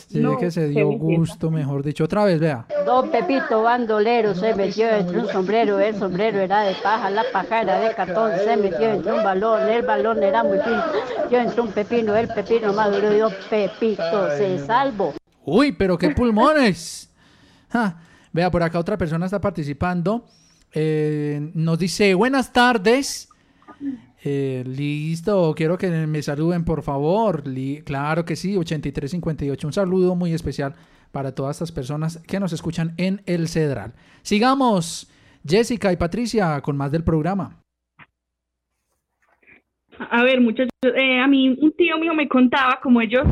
Se No, ve que se dio gusto, mejor dicho. Otra vez, vea. Don Pepito bandolero se metió entre un sombrero, el sombrero era de paja, la paja era de cartón, se metió entre un balón, el balón era muy fino, yo entre un pepino, el pepino maduro y don Pepito se salvó. Uy, pero qué pulmones. Ja. Vea, por acá otra persona está participando. Eh, nos dice, buenas tardes. Eh, listo, quiero que me saluden, por favor. Claro que sí, 8358. Un saludo muy especial para todas estas personas que nos escuchan en El Cedral. Sigamos, Jessica y Patricia, con más del programa. A ver, muchachos, eh, a mí un tío mío me contaba como ellos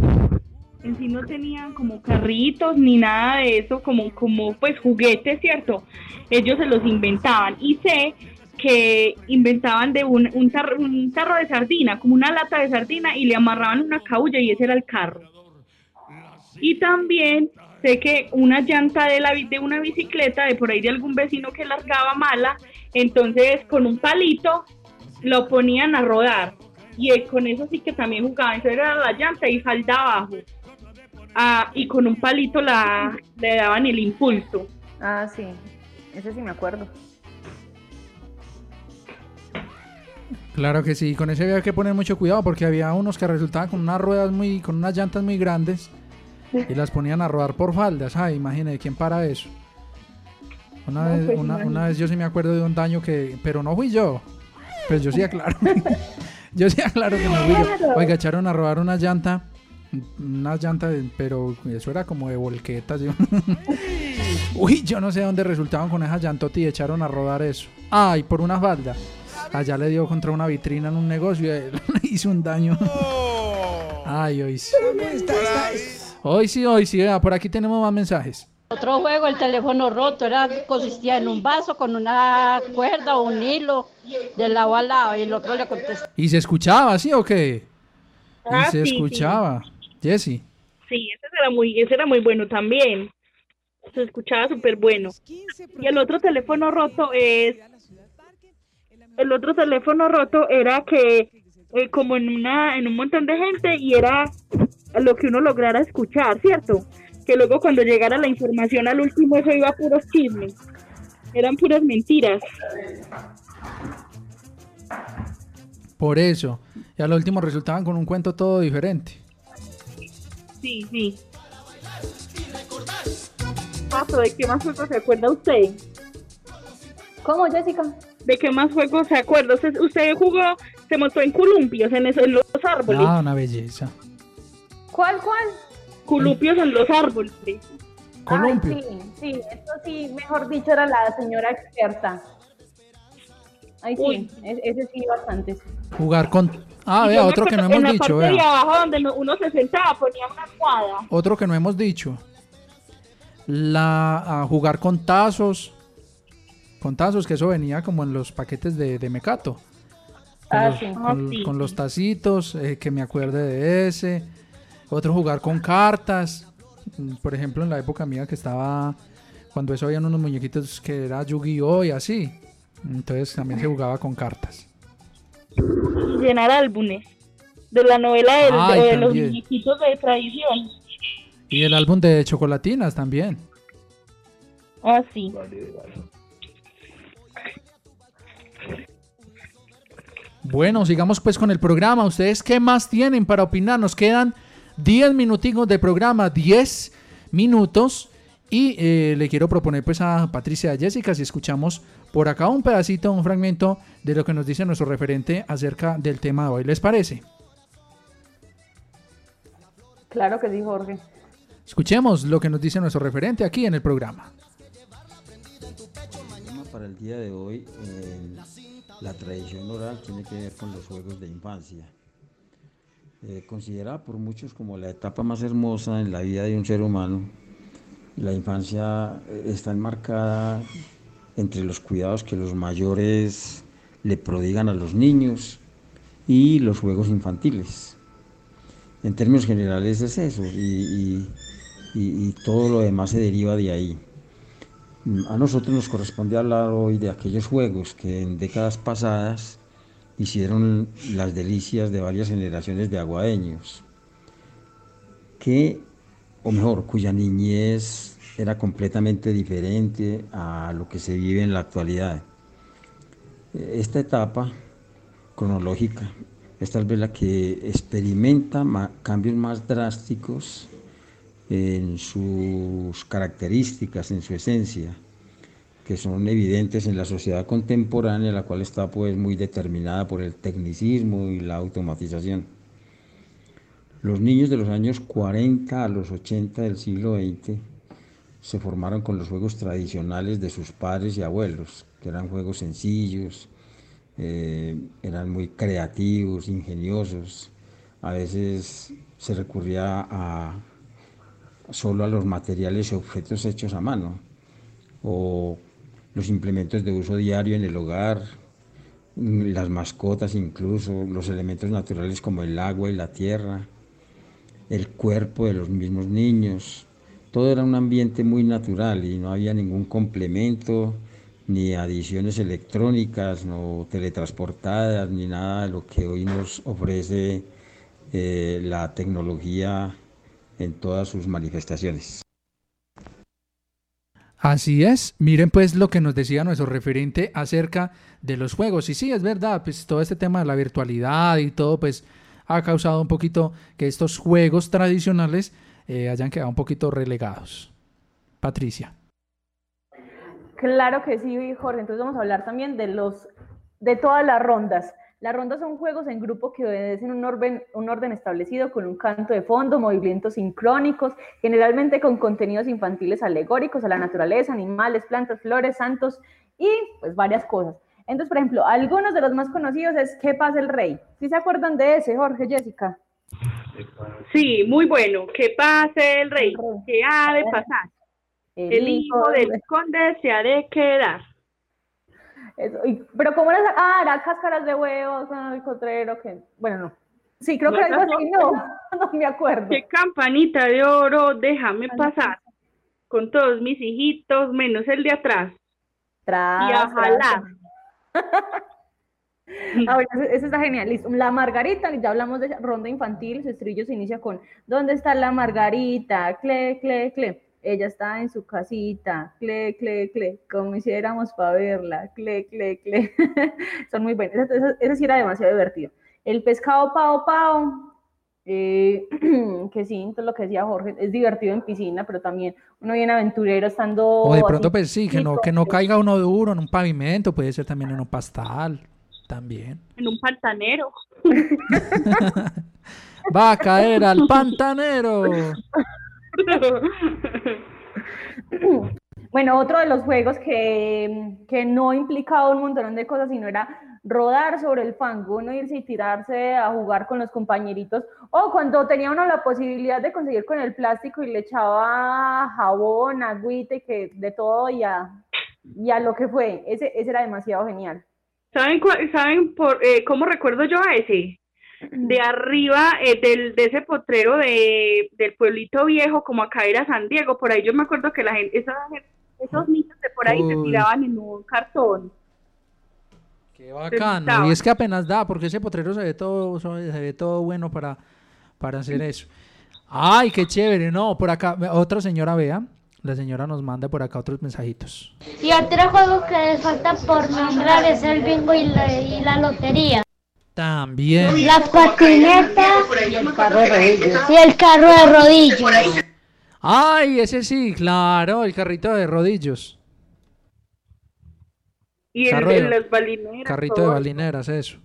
en sí no tenían como carritos ni nada de eso, como, como pues juguetes, ¿cierto? Ellos se los inventaban y sé que inventaban de un, un, tar- un tarro de sardina, como una lata de sardina y le amarraban una caulla y ese era el carro. Y también sé que una llanta de, la, de una bicicleta, de por ahí de algún vecino que largaba mala, entonces con un palito lo ponían a rodar. Y eh, con eso sí que también jugaban. Entonces era la llanta y falda abajo. Ah, y con un palito la, le daban el impulso. Ah, sí, ese sí me acuerdo. Claro que sí, con ese había que poner mucho cuidado porque había unos que resultaban con unas ruedas muy, con unas llantas muy grandes y las ponían a rodar por faldas. Ay, imagínate, ¿quién para eso? Una, No, vez, pues, una, vez yo sí me acuerdo de un daño que, pero no fui yo. Pues yo sí aclaro. *laughs* yo sí aclaro que no fui yo. Oiga, echaron a rodar una llanta, una llanta, de- pero eso era como de volquetas. yo- *laughs* Uy, yo no sé dónde resultaban con esa llantota y echaron a rodar eso. Ay, por una falda. Allá le dio contra una vitrina en un negocio y le *laughs* hizo un daño. Ay, hoy sí. Hoy sí, hoy sí. vea, por aquí tenemos más mensajes. Otro juego, el teléfono roto, era consistía en un vaso con una cuerda o un hilo de lado a lado y el otro le contestaba. ¿Y se escuchaba, sí o qué? Y Ah, se sí, sí. Jessy. Sí, ese era muy, ese era muy bueno también. Se escuchaba súper bueno. Y el otro teléfono roto es... El otro teléfono roto era que eh, como en una en un montón de gente y era lo que uno lograra escuchar, ¿cierto? Que luego cuando llegara la información al último eso iba a puros chismes. Eran puras mentiras. Por eso. Y al último resultaban con un cuento todo diferente. Sí, sí. Paso, ¿de qué más juegos se acuerda usted? ¿Cómo, Jessica? ¿De qué más juegos se acuerda? Usted, usted jugó, se montó en columpios, en, eso- en los árboles. Ah, una belleza. ¿Cuál, cuál? Columpios en los árboles. Columpio. Ay, sí, sí, esto sí, mejor dicho, era la señora experta. Ay, sí, Uy. e- ese sí, bastante. Jugar con... Ah, vea, otro que no hemos En la dicho, parte de abajo donde no- uno se sentaba ponía una almohada. Otro que no hemos dicho. La a jugar con tazos. Con tazos, que eso venía como en los paquetes de, de Mecato. Con, Ah, los, sí. con- sí, con sí. los tacitos, eh, que me acuerde de ese. Otro jugar con cartas. Mm, Por ejemplo, en la época mía que estaba. Cuando eso habían unos muñequitos que era Yu-Gi-Oh! y así. Entonces también se jugaba con cartas. Llenar álbumes de la novela del- Ay, de los muñequitos de tradición. Y el álbum de chocolatinas también. Ah, sí. Bueno, sigamos pues con el programa. ¿Ustedes qué más tienen para opinar? Nos quedan 10 minuticos de programa, 10 minutos. Y eh, le quiero proponer pues a Patricia y a Jessica si escuchamos por acá un pedacito, un fragmento de lo que nos dice nuestro referente acerca del tema de hoy. ¿Les parece? Claro que sí, Jorge. Escuchemos lo que nos dice nuestro referente aquí en el programa. para el día de hoy, eh, la tradición oral tiene que ver con los juegos de infancia. Eh, considerada por muchos como la etapa más hermosa en la vida de un ser humano, la infancia eh, está enmarcada entre los cuidados que los mayores le prodigan a los niños y los juegos infantiles. En términos generales es eso, y, todo lo demás se deriva de ahí. A nosotros nos corresponde hablar hoy de aquellos juegos que en décadas pasadas hicieron las delicias de varias generaciones de aguadeños, que, o mejor, cuya niñez era completamente diferente a lo que se vive en la actualidad. Esta etapa cronológica es tal vez la que experimenta cambios más drásticos en sus características, en su esencia, que son evidentes en la sociedad contemporánea, la cual está pues muy determinada por el tecnicismo y la automatización. Los niños de los años 40 a los 80 del siglo XX se formaron con los juegos tradicionales de sus padres y abuelos, que eran juegos sencillos, eh, eran muy creativos, ingeniosos. A veces se recurría a solo a los materiales y objetos hechos a mano, o los implementos de uso diario en el hogar, las mascotas incluso, los elementos naturales como el agua y la tierra, el cuerpo de los mismos niños. Todo era un ambiente muy natural y no había ningún complemento, ni adiciones electrónicas, no teletransportadas, ni nada de lo que hoy nos ofrece eh, la tecnología en todas sus manifestaciones. Así es, miren pues lo que nos decía nuestro referente acerca de los juegos. Y sí, es verdad, pues todo este tema de la virtualidad y todo, pues ha causado un poquito que estos juegos tradicionales eh, hayan quedado un poquito relegados. Patricia. Claro que sí, Jorge. Entonces vamos a hablar también de los de todas las rondas. Las rondas son juegos en grupo que obedecen un orden, un orden establecido con un canto de fondo, movimientos sincrónicos, generalmente con contenidos infantiles alegóricos a la naturaleza, animales, plantas, flores, santos y pues varias cosas. Entonces, por ejemplo, algunos de los más conocidos es ¿Qué pasa el rey? ¿Sí se acuerdan de ese, Jorge, Jessica? Sí, muy bueno. Que pase el rey. Que ha de pasar. El El hijo del- conde se ha de quedar. Eso, y- pero ¿cómo era? esa- Ah, era cáscaras de huevos, ah, el cotrero, que... Bueno, no. Sí, creo que algo así, no, *laughs* no me acuerdo. Qué campanita de oro, déjame pasar. Con todos mis hijitos, menos el de atrás. Tras, y a jalar. *laughs* *laughs* Ah, bueno, ese está genial. Listo. La margarita, ya hablamos de ronda infantil, su estribillo se inicia con ¿Dónde está la margarita? Cle, cle, cle. Ella está en su casita, cle, cle, cle, como hiciéramos para verla, cle, cle, cle. *laughs* Son muy buenos. Ese, sí era demasiado divertido. El pescado pao pao, eh, *clears throat* que sí, entonces lo que decía Jorge, es divertido en piscina, pero también uno bien aventurero estando... O de así pronto, pues sí, que no, que no caiga uno duro en un pavimento, puede ser también en un pastal, también. En un pantanero. *laughs* Va a caer al pantanero. *laughs* Bueno, otro de los juegos que, que no implicaba un montón de cosas, sino era rodar sobre el fango, no irse y tirarse a jugar con los compañeritos, o cuando tenía uno la posibilidad de conseguir con el plástico y le echaba jabón, agüita y que de todo y a, y a lo que fue, ese, ese era demasiado genial. ¿Saben, ¿saben por, eh, cómo recuerdo yo a ese? De arriba eh, del, de ese potrero de, del pueblito viejo, como acá era San Diego, por ahí yo me acuerdo que la gente, esa- esos niños de por ahí se Uy. tiraban en un cartón. Qué bacano. Y es que apenas da, porque ese potrero se ve todo, se ve todo bueno para, para hacer eso. Ay, qué chévere. No, por acá, otra señora vea. La señora nos manda por acá otros mensajitos. Y otro juego que les falta por nombrar es el bingo y la, y la lotería. También. La patineta y el carro de rodillos. Y el carro de rodillos. Ay, ese sí, claro, el carrito de rodillos. Y el Carro de las balineras. Carrito de balineras, eso.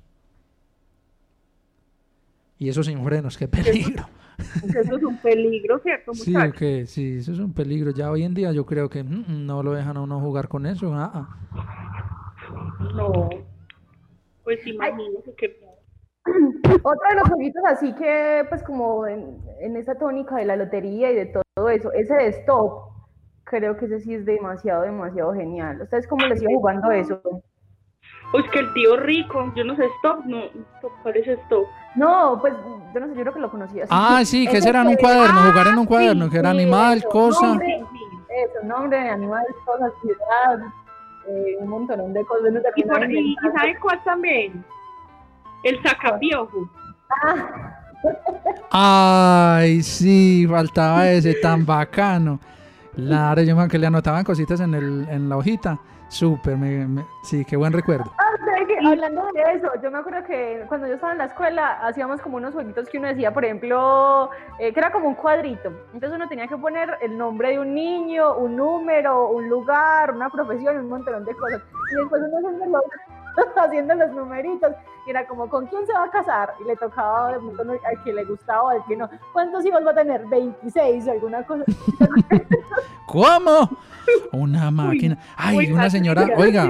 Y eso sin frenos, qué peligro. Eso es un peligro, ¿cierto, Sí, muchachos? ok, sí, eso es un peligro. Ya hoy en día yo creo que mm, mm, no lo dejan a uno jugar con eso. ah, ah. No. Pues imagínese que... *clears throat* Otro de los jueguitos así que, pues como en, en esa tónica de la lotería y de todo eso, ese de stop, creo que ese sí es demasiado, demasiado genial. ¿Ustedes cómo les iba jugando eso? Pues que el tío rico, yo no sé, stop, no, stop, parece stop. No, pues yo no sé, yo creo que lo conocía. así. Ah, sí, que *laughs* era en un que- cuaderno, Ah, jugar en un cuaderno, que era sí, animal, eso, cosa. Nombre, eso, nombre, animal, cosas, ciudad, eh, un montón de cosas. uno Y, por, y, y inventando. ¿sabe cuál también? El sacapiojo. Ay, sí, faltaba *laughs* ese tan bacano. Claro, yo me acuerdo que le anotaban cositas en, el, en la hojita. Súper, me- me- sí, qué buen recuerdo. Hablando de eso, yo me acuerdo que cuando yo estaba en la escuela hacíamos como unos jueguitos que uno decía, por ejemplo, eh, que era como un cuadrito. Entonces uno tenía que poner el nombre de un niño, un número, un lugar, una profesión, un montón de cosas. Y después uno los, *laughs* haciendo los numeritos y era como, ¿con quién se va a casar? Y le tocaba de pronto al que le gustaba al que no. ¿Cuántos hijos va a tener? 26 o alguna cosa. *laughs* ¿Cómo? Una máquina. Ay, una señora, *laughs* oiga,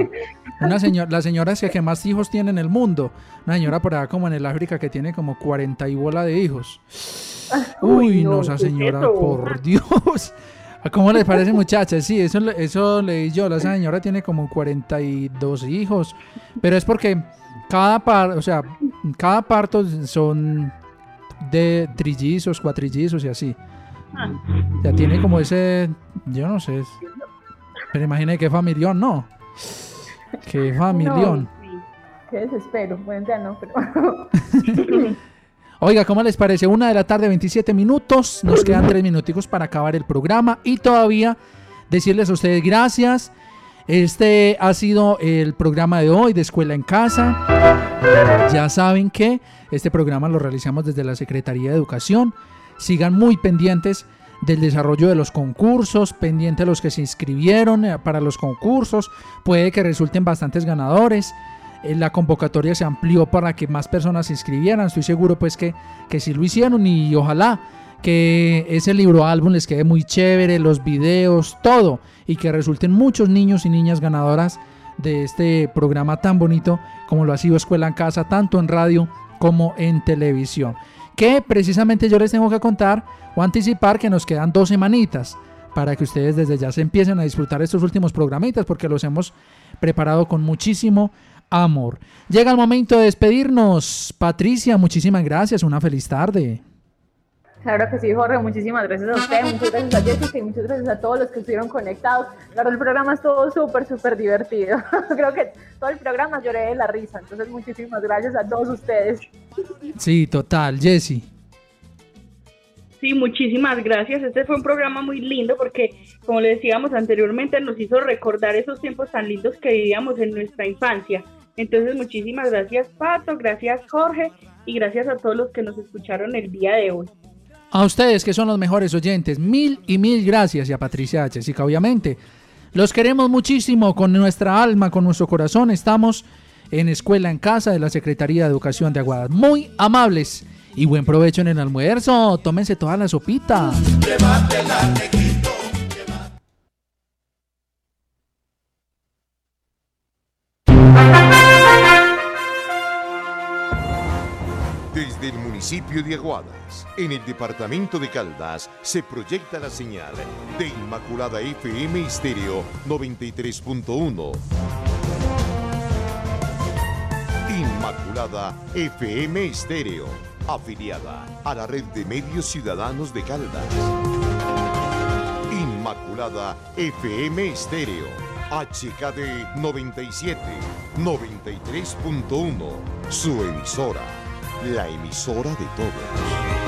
una señora, la señora es que, más hijos tiene en el mundo. Una señora por allá como en el África que tiene como 40 y bola de hijos. Uy, no, esa ¿qué es señora, por Dios. ¿Cómo les parece, muchachas? Sí, eso, le- eso leí yo. La señora tiene como 42 hijos. Pero es porque cada par, o sea, cada parto son de trillizos, cuatrillizos y así. Ya tiene como ese, yo no sé. Pero imagine qué familión, ¿no? Qué familión. No, qué desespero. Bueno, ya no, pero... *laughs* Oiga, ¿cómo les parece? Una de la tarde, 27 minutos. Nos quedan tres minuticos para acabar el programa. Y todavía decirles a ustedes gracias. Este ha sido el programa de hoy de Escuela en Casa. Ya saben que este programa lo realizamos desde la Secretaría de Educación. Sigan muy pendientes del desarrollo de los concursos, pendientes de los que se inscribieron eh, para los concursos. Puede que resulten bastantes ganadores. Eh, La convocatoria se amplió para que más personas se inscribieran. Estoy seguro pues que, que sí lo hicieron y ojalá que ese libro álbum les quede muy chévere, los videos, todo. Y que resulten muchos niños y niñas ganadoras de este programa tan bonito como lo ha sido Escuela en Casa, tanto en radio como en televisión. Que precisamente yo les tengo que contar o anticipar que nos quedan dos semanitas para que ustedes desde ya se empiecen a disfrutar estos últimos programitas porque los hemos preparado con muchísimo amor. Llega el momento de despedirnos. Patricia, muchísimas gracias. Una feliz tarde. Claro que sí, Jorge, muchísimas gracias a usted, muchas gracias a Jessica y muchas gracias a todos los que estuvieron conectados. La verdad, el programa estuvo súper, súper divertido. *laughs* Creo que todo el programa lloré de la risa, entonces muchísimas gracias a todos ustedes. Sí, total, Jessy. Sí, muchísimas gracias. Este fue un programa muy lindo porque, como le decíamos anteriormente, nos hizo recordar esos tiempos tan lindos que vivíamos en nuestra infancia. Entonces, muchísimas gracias, Pato, gracias, Jorge, y gracias a todos los que nos escucharon el día de hoy. A ustedes que son los mejores oyentes, mil y mil gracias y a Patricia Jessica, obviamente. Los queremos muchísimo con nuestra alma, con nuestro corazón. Estamos en Escuela en Casa de la Secretaría de Educación de Aguadas. Muy amables y buen provecho en el almuerzo. Tómense toda la sopita. Municipio de Aguadas, en el departamento de Caldas, se proyecta la señal de Inmaculada FM Estéreo 93.1. Inmaculada FM Estéreo, afiliada a la red de medios ciudadanos de Caldas. Inmaculada FM Estéreo, HKD 97, 93.1, su emisora, la emisora de todos.